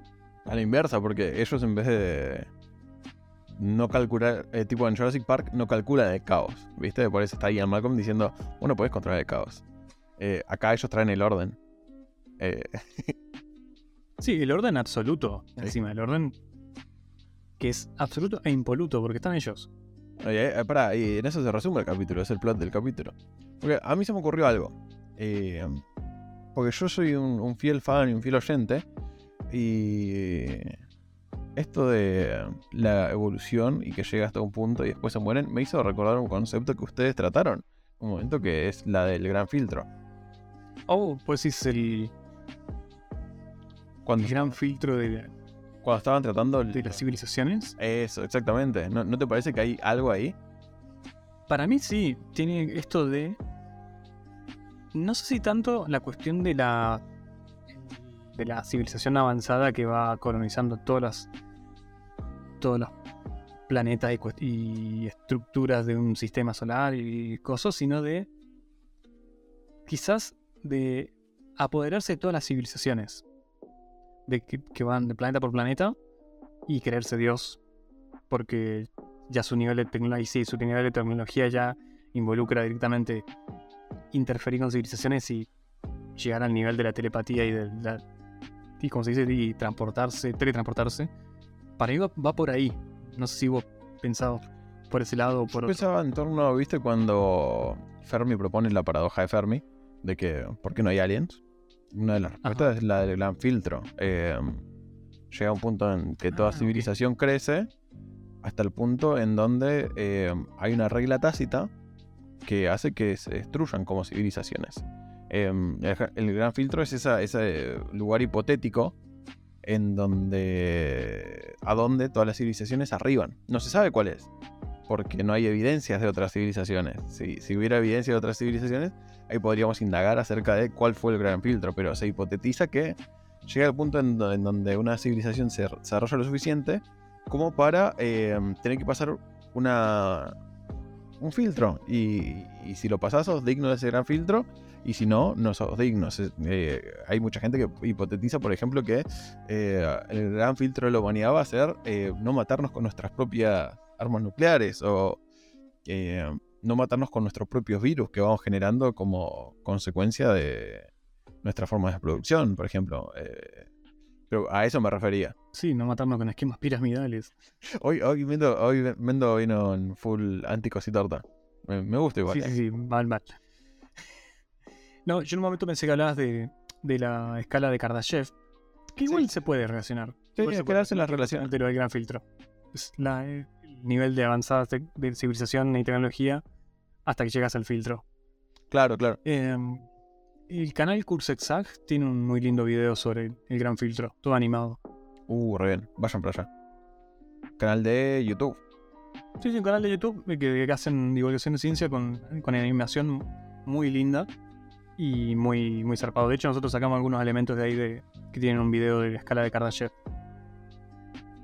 A la inversa, porque ellos en vez de no calcular, eh, tipo en Jurassic Park, no calculan el caos, ¿viste? Por eso está Ian Malcolm diciendo, bueno, puedes controlar el caos. Eh, acá ellos traen el orden. Eh, Sí, el orden absoluto. Sí. Encima, el orden que es absoluto e impoluto, porque están ellos. Oye, eh, pará, y en eso se resume el capítulo, es el plot del capítulo. Porque a mí se me ocurrió algo. Eh, porque yo soy un, un fiel fan y un fiel oyente. Y esto de la evolución y que llega hasta un punto y después se mueren, me hizo recordar un concepto que ustedes trataron. Un momento que es la del gran filtro. Oh, pues es el, Cuando, el gran filtro de, cuando estaban tratando el- de las civilizaciones. Eso, exactamente. ¿No, no te parece que hay algo ahí? Para mí sí, tiene esto de. No sé si tanto la cuestión de la. de la civilización avanzada que va colonizando todas las. todos los planetas y, estructuras de un sistema solar y cosas, sino de. quizás de apoderarse de todas las civilizaciones. De que, que van de planeta por planeta y creerse Dios. Porque ya su nivel de tecnología, sí, su nivel de tecnología ya involucra directamente interferir con civilizaciones y llegar al nivel de la telepatía y de la y como se dice y transportarse, teletransportarse. Para mí va, va por ahí. No sé si vos pensado por ese lado o por Yo pensaba en torno, ¿viste? Cuando Fermi propone la paradoja de Fermi, de que ¿por qué no hay aliens? Una de las respuestas Ajá. es la del gran filtro. Eh, llega un punto en que toda Ah, civilización crece hasta el punto en donde eh, hay una regla tácita que hace que se destruyan como civilizaciones. Eh, el, gran filtro es ese lugar hipotético en donde a donde todas las civilizaciones arriban. No se sabe cuál es, porque no hay evidencias de otras civilizaciones. Si, hubiera evidencia de otras civilizaciones, ahí podríamos indagar acerca de cuál fue el gran filtro, pero se hipotetiza que llega el punto en, do- en donde una civilización se desarrolla lo suficiente como para eh, tener que pasar una un filtro y, si lo pasás sos digno de ese gran filtro y si no, no sos digno. Eh, hay mucha gente que hipotetiza, por ejemplo, que eh, el gran filtro de la humanidad va a ser eh, no matarnos con nuestras propias armas nucleares o no matarnos con nuestros propios virus que vamos generando como consecuencia de nuestra forma de producción, por ejemplo. Eh, pero a eso me refería. Sí, no matarnos con esquemas piramidales. Hoy, hoy, Mendo, hoy Mendo vino en full anticositorta. Me, me gusta igual. Sí, sí, sí, mal, mal. No, yo en un momento pensé que hablabas de, de la escala de Kardashev. Que igual se puede relacionar. Sí, se quedarse en las relaciones. de lo del gran filtro. Es la, eh, el nivel de avanzada de civilización y tecnología hasta que llegas al filtro. Claro, claro. Eh, el canal Kursexag tiene un muy lindo video sobre el, gran filtro, todo animado. Uh, re bien. Vayan para allá. Canal de YouTube. Sí, sí, un canal de YouTube que, que hacen divulgación de ciencia con, con animación muy linda y muy, muy zarpado. De hecho, nosotros sacamos algunos elementos de ahí de, que tienen un video de la escala de Kardashev.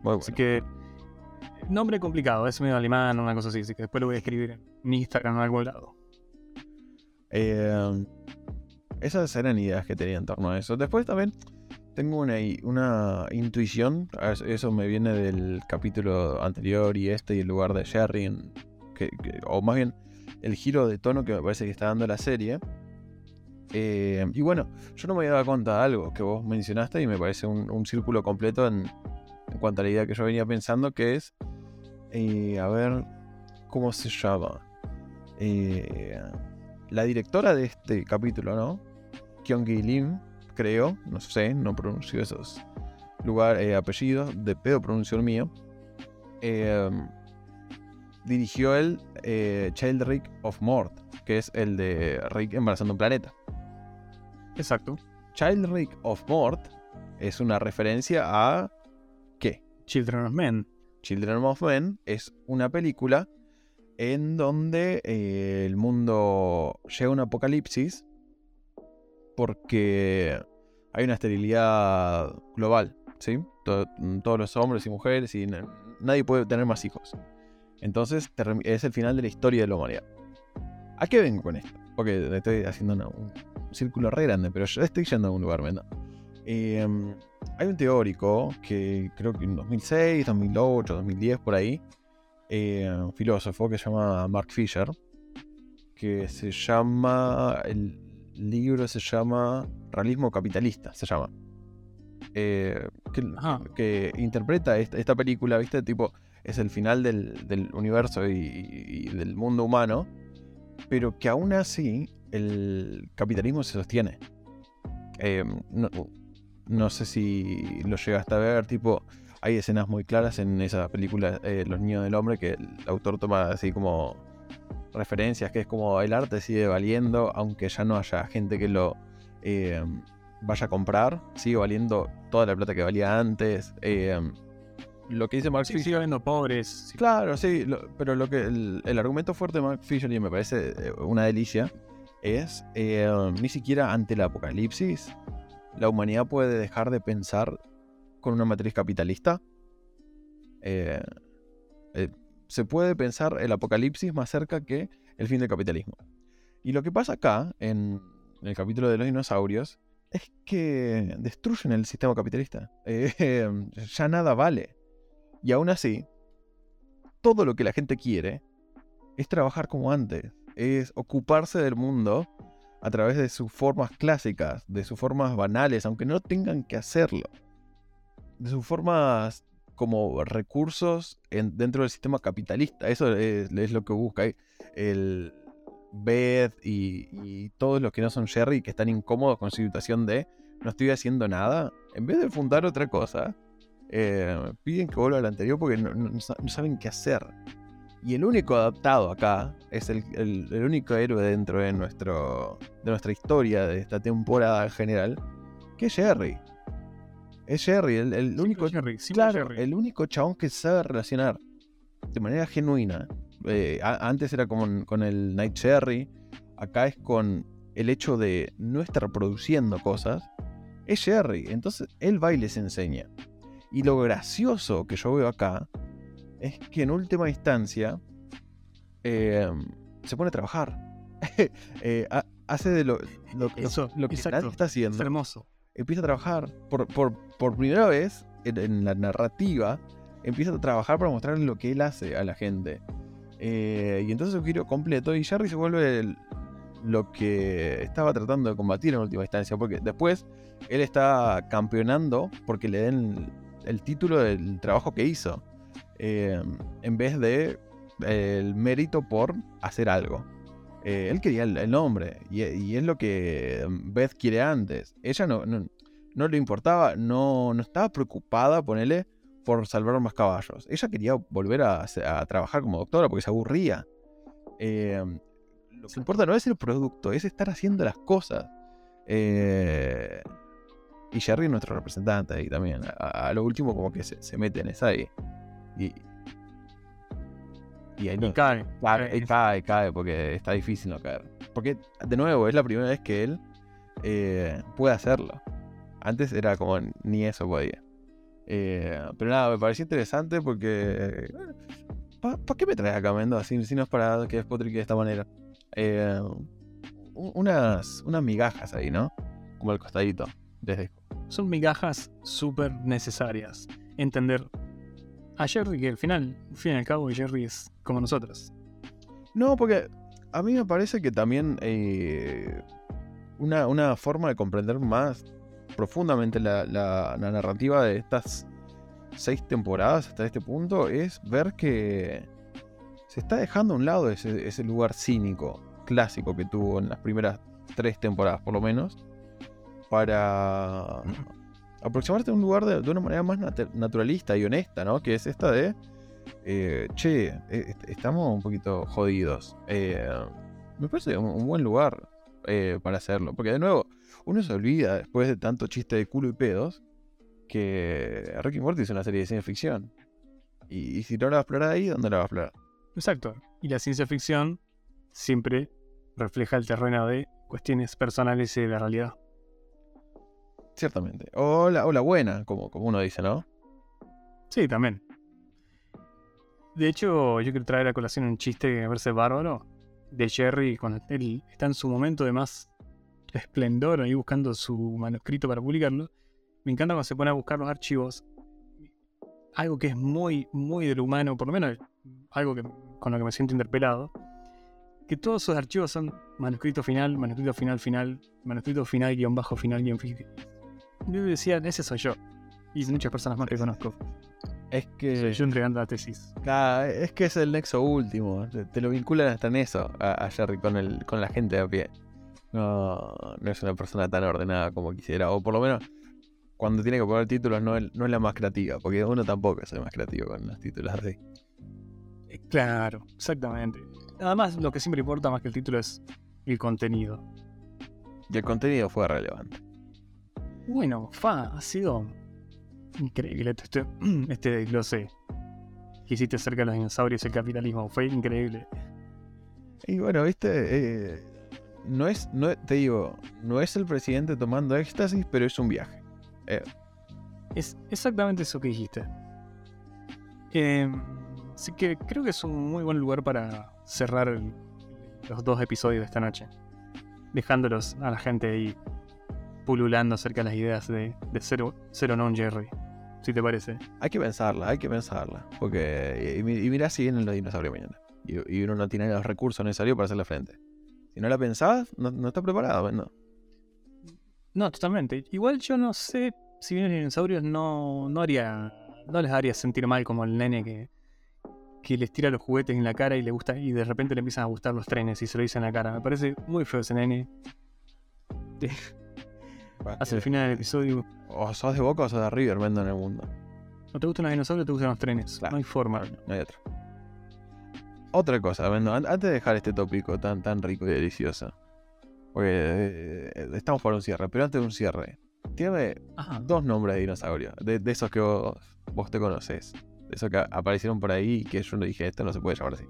Bueno. Así que, nombre complicado, es medio alemán o una cosa así, así que después lo voy a escribir en Instagram o en algún lado. Eh, esas eran ideas que tenía en torno a eso. Después también tengo una, una intuición. a- Eso me viene del capítulo anterior y este y el lugar de que- o más bien el giro de tono que me parece que está dando la serie. Eh, y bueno, yo no me había dado cuenta de algo que vos mencionaste y me parece un, un círculo completo en, en cuanto a la idea que yo venía pensando, que es, eh, a ver, ¿cómo se llama? Eh, la directora de este capítulo, ¿no? Kyung-gi Lim, creo, no sé, no pronuncio esos lugar, eh, apellidos, de pedo pronuncio el mío. Eh, dirigió el eh, Child Rick of Mort, que es el de Rick embarazando un planeta. Exacto. Child Rick of Mort es una referencia a ¿qué? Children of Men. Children of Men es una película en donde eh, el mundo llega a un apocalipsis porque hay una esterilidad global, ¿sí? To- todos los hombres y mujeres y na- nadie puede tener más hijos. Entonces es el final de la historia de la humanidad. ¿A qué vengo con esto? Porque estoy haciendo un círculo re grande, pero yo estoy yendo a un lugar, ¿verdad? Eh, hay un teórico que creo que en 2006, 2008, 2010, por ahí, eh, un filósofo que se llama Mark Fisher, que se llama, el libro se llama Realismo Capitalista, se llama. Eh, que, interpreta esta, esta película, ¿viste? Tipo, es el final del, del universo y, y del mundo humano, pero que aún así el capitalismo se sostiene. Eh, no, no sé si lo llegaste a ver, tipo, hay escenas muy claras en esa película eh, Los Niños del Hombre que el autor toma así como referencias, que es como el arte sigue valiendo, aunque ya no haya gente que lo eh, vaya a comprar, sigue valiendo toda la plata que valía antes. eh, lo que dice Mark Sí, Fisher. sigue habiendo pobres. sí. Claro, sí, lo- pero lo que el, el argumento fuerte de Mark Fisher, y me parece eh, una delicia, es eh, ni siquiera ante el apocalipsis la humanidad puede dejar de pensar con una matriz capitalista. Eh, eh, se puede pensar el apocalipsis más cerca que el fin del capitalismo. Y lo que pasa acá, en el capítulo de los dinosaurios, es que destruyen el sistema capitalista. Eh, ya nada vale. Y aún así, todo lo que la gente quiere es trabajar como antes, es ocuparse del mundo a través de sus formas clásicas, de sus formas banales, aunque no tengan que hacerlo, de sus formas como recursos en- dentro del sistema capitalista. Eso es, lo que busca eh, el Beth y, todos los que no son Jerry que están incómodos con su situación de no estoy haciendo nada. En vez de fundar otra cosa, eh, piden que vuelva al anterior porque no, no- no sa- no saben qué hacer. Y el único adaptado acá es el único héroe dentro de, nuestro, de nuestra historia, de esta temporada en general, que es Jerry. Es Jerry, el, el Simple único, Jerry, claro, Jerry. el único chabón que sabe relacionar de manera genuina. Eh, a- antes era con, con el Night Jerry, acá es con el hecho de no estar produciendo cosas. Es Jerry, entonces él va y les enseña. Y lo gracioso que yo veo acá es que en última instancia eh, se pone a trabajar. Eh, ha- hace de lo, lo, lo- Eso, lo que nadie está Es haciendo hermoso. Empieza a trabajar. Por, primera vez en, en la narrativa, empieza a trabajar para mostrar lo que él hace a la gente. Eh, y entonces es un giro completo y Jerry se vuelve el- lo que estaba tratando de combatir en última instancia. Porque después él está campeonando porque le den el título del trabajo que hizo. eh, en vez de eh, el mérito por hacer algo. Eh, él quería el, nombre y, es lo que Beth quiere antes. Ella no, no, no le importaba, no, no estaba preocupada, ponele, por salvar más caballos. Ella quería volver a, trabajar como doctora porque se aburría. Eh, lo que importa no es el producto, es estar haciendo las cosas. Eh, y Jerry es nuestro representante ahí también. A, lo último como que se, se mete en esa. Y, y ahí Y no- cae. Cae, cae. cae, cae, porque está difícil no caer. Porque, de nuevo, es la primera vez que él eh, puede hacerlo. Antes era como ni eso podía. Eh, pero nada, me pareció interesante porque. ¿Para qué me traes acá, Mendo? Si, si no es para que despotrique de esta manera. Eh, unas, unas migajas ahí, ¿no? Como al costadito. Desde, Son migajas súper necesarias. Entender a Jerry que al final, al fin y al cabo, Jerry es como nosotros. No, porque a mí me parece que también eh, una, una forma de comprender más profundamente la, la- la narrativa de estas seis temporadas hasta este punto es ver que se está dejando a un lado ese, ese lugar cínico, clásico que tuvo en las primeras tres temporadas por lo menos, para aproximarse a un lugar de, de una manera más nat- naturalista y honesta, ¿no? Que es esta de eh, che, est- estamos un poquito jodidos. Eh, me parece un, un buen lugar eh, para hacerlo. Porque de nuevo, uno se olvida después de tanto chiste de culo y pedos que Rick y Morty es una serie de ciencia ficción. Y, y si no la va a explorar ahí, ¿dónde la va a explorar? Exacto. Y la ciencia ficción siempre refleja el terreno de cuestiones personales y de la realidad. Ciertamente. O la, o la buena, como, como uno dice, ¿no? Sí, también. De hecho, yo quiero traer a colación un chiste que me parece bárbaro de Jerry cuando él está en su momento de más esplendor ahí buscando su manuscrito para publicarlo. Me encanta cuando se pone a buscar los archivos. Algo que es muy, muy del humano, por lo menos algo que, con lo que me siento interpelado. Que todos sus archivos son manuscrito final, manuscrito final, final, manuscrito final, guion bajo, final, guion final. Yo decía, ese soy yo. Y muchas personas más que. Es que. Soy yo entregando la tesis. Ah, es que es el nexo último. Te, lo vinculan hasta en eso a, a Jerry con, el, con la gente de a pie. No, no es una persona tan ordenada como quisiera. O por lo menos cuando tiene que poner títulos no es, no es la más creativa. Porque uno tampoco es el más creativo con los títulos así. Eh, Claro, exactamente. Además, lo que siempre importa más que el título es el contenido. Y el contenido fue relevante. Bueno, fa, ha sido Increíble este, este desglose que hiciste acerca de los dinosaurios y el capitalismo. Fue increíble. Y bueno, viste, eh, no es, no, te digo, no es el presidente tomando éxtasis, pero es un viaje. Es exactamente eso que dijiste. Eh, así que creo que es un muy buen lugar para cerrar el- los dos episodios de esta noche. Dejándolos a la gente ahí pululando acerca de las ideas de, de ser, o- ser o no un Jerry. Si te parece. Hay que pensarla, hay que pensarla. Porque, y, mi- y mirá si vienen los dinosaurios mañana. Y, y uno no tiene los recursos necesarios para hacerle frente. Si no la pensás, no, no está preparado, ¿no? No, totalmente. Igual yo no sé si vienen dinosaurios, no, no haría. No les haría sentir mal como el nene que, que les tira los juguetes en la cara y le gusta. y de repente le empiezan a gustar los trenes y se lo dicen en la cara. Me parece muy feo ese nene. Hacia el final del episodio. O sos de Boca o sos de River, vendo en el mundo. ¿No te gustan los dinosaurios te gustan los trenes? Claro. No hay forma. No hay otra. Otra cosa, Vendo, an- antes de dejar este tópico tan, tan rico y delicioso. Porque eh, estamos por un cierre, pero antes de un cierre. Ajá. dos nombres de dinosaurios. De, de esos que vos, vos te conoces. De esos que aparecieron por ahí y que yo no dije, esto no se puede llamar así.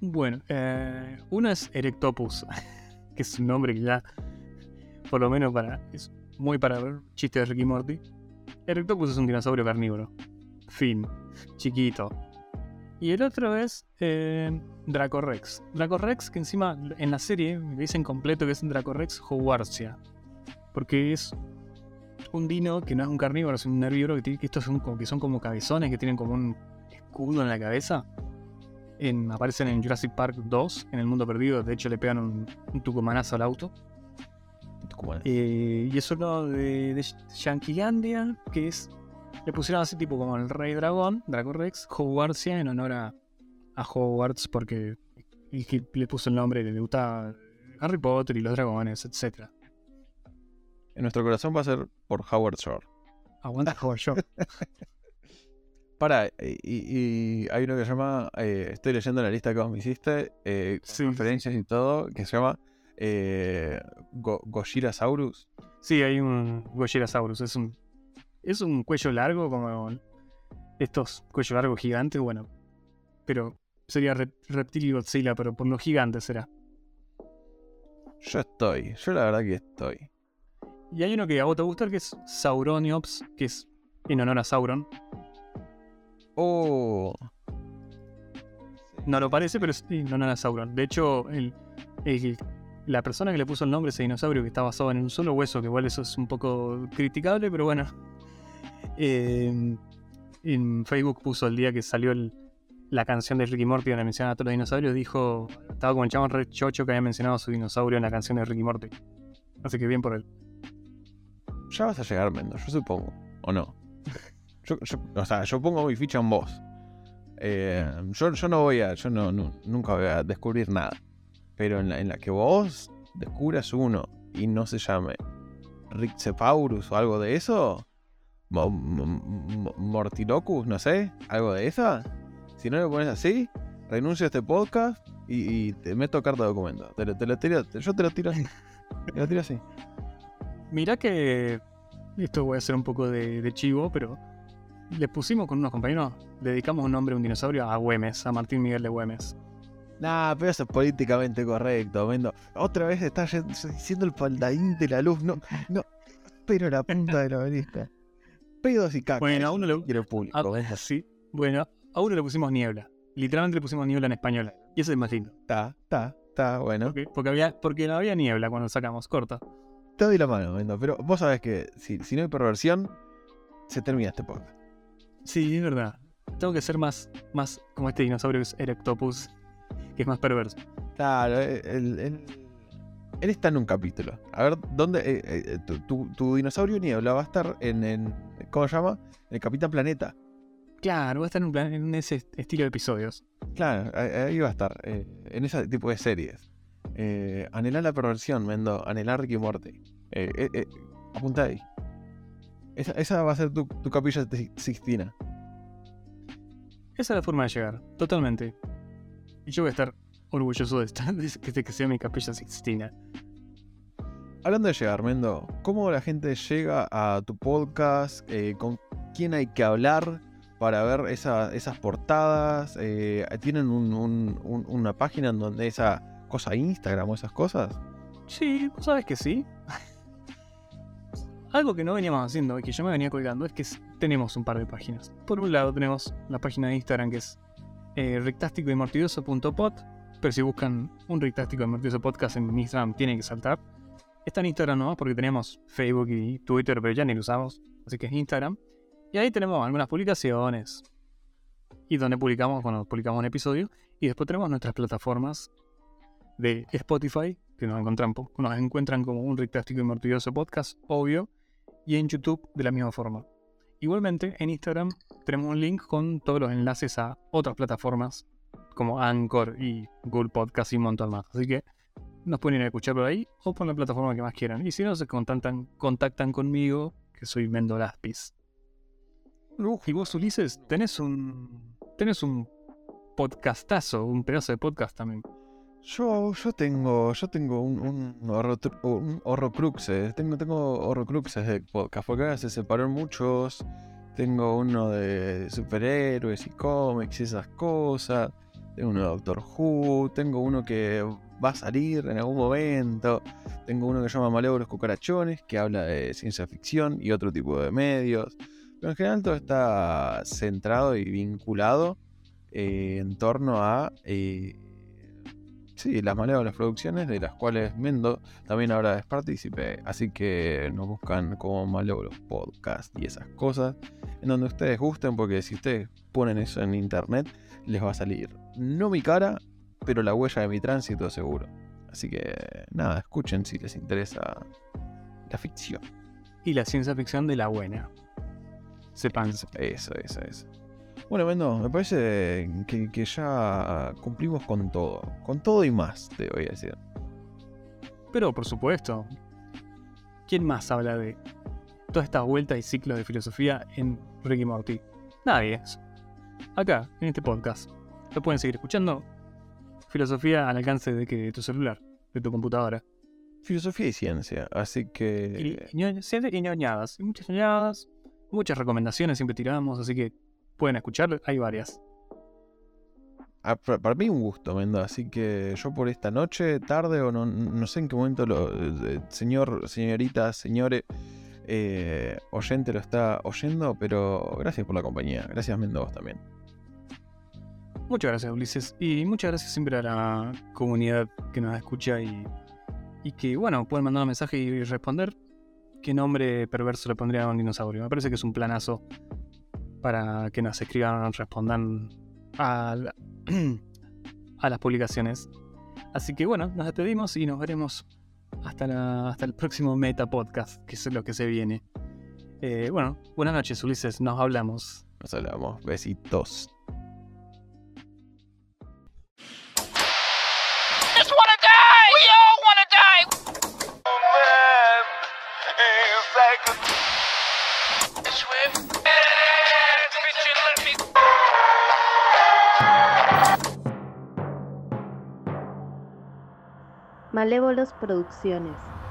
Bueno, eh, uno es Erectopus, que es un nombre que ya, por lo menos para, es muy para ver chistes de Ricky Morty. Erectopus es un dinosaurio carnívoro. Fin. Chiquito. Y el otro es eh, Dracorex. Dracorex, que encima en la serie le dicen completo que es un Dracorex Hogwartsia. Porque es un dino que no es un carnívoro, es un herbívoro, que, tiene- que estos son como, que son como cabezones, que tienen como un escudo en la cabeza en- aparecen en Jurassic Park 2, en el mundo perdido. De hecho, le pegan un, un tucumanazo al auto. Eh, y es uno de, de que es. Le pusieron así, tipo como el Rey Dragón, Dracorex, Hogwartsia, en honor a, a Hogwarts, porque el que le puso el nombre le gustaba Harry Potter y los dragones, etc. En nuestro corazón va a ser por Howard Shore. Aguanta Howard Shore. Para, y, y hay uno que se llama, eh, estoy leyendo la lista que vos me hiciste, eh, Sí. referencias y todo, que se llama eh, Go- Gojirasaurus. Sí, hay un Gojirasaurus. Es un, es un cuello largo, como estos cuello largo gigantes, bueno. Pero sería Rep- Reptil y Godzilla, pero por lo gigante será. Yo estoy, yo la verdad que estoy. Y hay uno que a vos te gusta, que es Sauroniops, que es en honor a Sauron. Oh, No lo parece, pero es en honor a Sauron. De hecho, el, el- la persona que le puso el nombre a ese dinosaurio que está basado en un solo hueso, que igual eso es un poco criticable, pero bueno. Eh, en Facebook puso el día que salió la canción de Ricky Morty donde menciona a todos los dinosaurios, dijo, estaba como el chabón re chocho que había mencionado a su dinosaurio en la canción de Ricky Morty. Así que bien por él. ya vas a llegar, Mendo, yo supongo, ¿o no? Yo, o sea, yo pongo mi ficha en vos. Eh, yo, no voy a, yo no, nu- nunca voy a descubrir nada. Pero en la, en la que vos descubras uno y no se llame Rixepaurus o algo de eso, Mo- mo- mo- Mortilocus, no sé, algo de esa. Si no lo pones así, renuncio a este podcast y, te meto carta de documento. Te, te yo te lo tiro así. Te lo tiro así. Mirá que esto voy a hacer un poco de, chivo, pero le pusimos con unos compañeros, dedicamos un nombre a un dinosaurio a Güemes, a Martín Miguel de Güemes. Nah, pero eso es políticamente correcto, Mendo. Otra vez está diciendo el paldaín de la luz. No, no. Pero la punta de la obelisca. Pedos y caca. Bueno, a uno le, quiero público. a- ¿ves? sí, bueno, a uno le pusimos niebla. Literalmente le pusimos niebla en español. Y eso es más lindo. Está, está, está, bueno. Porque, porque había, porque no había niebla cuando sacamos, corta. Te doy la mano, Mendo. Pero vos sabés que si, si no hay perversión, se termina este podcast. Sí, es verdad. Tengo que ser más, más como este dinosaurio que es Erectopus, que es más perverso. Claro, eh, él, él- él está en un capítulo. A ver, ¿dónde? eh, eh, tu, tu- tu dinosaurio niebla va a estar en, en- ¿Cómo se llama? En el Capitán Planeta. Claro, va a estar en, un plan- en ese est- estilo de episodios. Claro, ahí va a estar. eh, en ese tipo de series. Anhelar la perversión, Mendo. Anhelar Ricky Morty. Apunta ahí. Esa, esa va a ser tu, tu capilla de Sixtina. Esa es la forma de llegar, totalmente. Y yo voy a estar orgulloso de, estar, de que, sea mi capilla sixtina. hablando de llegar, Mendo, ¿cómo la gente llega a tu podcast? Eh, ¿Con quién hay que hablar para ver esa- esas portadas? Eh, ¿Tienen un- un- un- una página en donde esa cosa Instagram o esas cosas? Sí, vos sabes que sí. Algo que no veníamos haciendo y que yo me venía colgando es que tenemos un par de páginas. Por un lado tenemos la página de Instagram que es eh, rectásticoymortidioso.pod, pero si buscan un rectástico y mortioso podcast en Instagram tienen que saltar. Está en Instagram nomás porque tenemos Facebook y Twitter, pero ya ni lo usamos, así que es Instagram. Y ahí tenemos algunas publicaciones y donde publicamos cuando publicamos un episodio. Y después tenemos nuestras plataformas de Spotify, que nos encuentran, nos encuentran como un Rictástico y Mortidioso Podcast, obvio, y en YouTube de la misma forma. Igualmente, en Instagram tenemos un link con todos los enlaces a otras plataformas como Anchor y Google Podcast y un montón más. Así que nos pueden ir a escuchar por ahí o por la plataforma que más quieran. Y si no, se contactan, contactan conmigo, que soy Mendo Laspis. Y vos, Ulises, tenés un, tenés un podcastazo, un pedazo de podcast también. Yo, yo tengo, yo tengo un, un, un horrocruxes, tengo, tengo horrocruxes de podcast, porque ahora se separaron muchos. Tengo uno de superhéroes y cómics y esas cosas. Tengo uno de Doctor Who, tengo uno que va a salir en algún momento. Tengo uno que se llama Malévolos Cucarachones, que habla de ciencia ficción y otro tipo de medios. Pero en general todo está centrado y vinculado eh, en torno a eh, Sí, las malévolas producciones, de las cuales Mendo también ahora es partícipe. Así que nos buscan como Malévolos Podcast y esas cosas. En donde ustedes gusten, porque si ustedes ponen eso en internet, les va a salir no mi cara, pero la huella de mi tránsito seguro. Así que nada, escuchen si les interesa la ficción. Y la ciencia ficción de la buena. Sepan. Eso, eso, eso. Bueno, Mendo, me parece que, que ya cumplimos con todo. Con todo y más, te voy a decir. Pero por supuesto, ¿quién más habla de todas estas vueltas y ciclos de filosofía en Ricky Morty? Nadie. Acá, en este podcast. Lo pueden seguir escuchando. Filosofía al alcance de, que, de tu celular, de tu computadora. Filosofía y ciencia, así que... y y ñoñadas. Y muchas ñoñadas. Muchas recomendaciones siempre tiramos, así que pueden escuchar. Hay varias. Ah, pa- para mí un gusto, Mendo, así que yo por esta noche, tarde o no, no sé en qué momento lo, eh, señor, señorita, señores, eh, oyente lo está oyendo, pero gracias por la compañía, gracias Mendo vos también. Muchas gracias, Ulises. Y muchas gracias siempre a la comunidad que nos escucha y, y que, bueno, pueden mandar un mensaje y responder. ¿Qué nombre perverso le pondrían a un dinosaurio? Me parece que es un planazo para que nos escriban, respondan a, a las publicaciones. Así que, bueno, nos despedimos y nos veremos hasta, la- hasta el próximo Meta Podcast, que es lo que se viene. Eh, bueno, buenas noches, Ulises. Nos hablamos. Nos hablamos, besitos. Malévolos Producciones.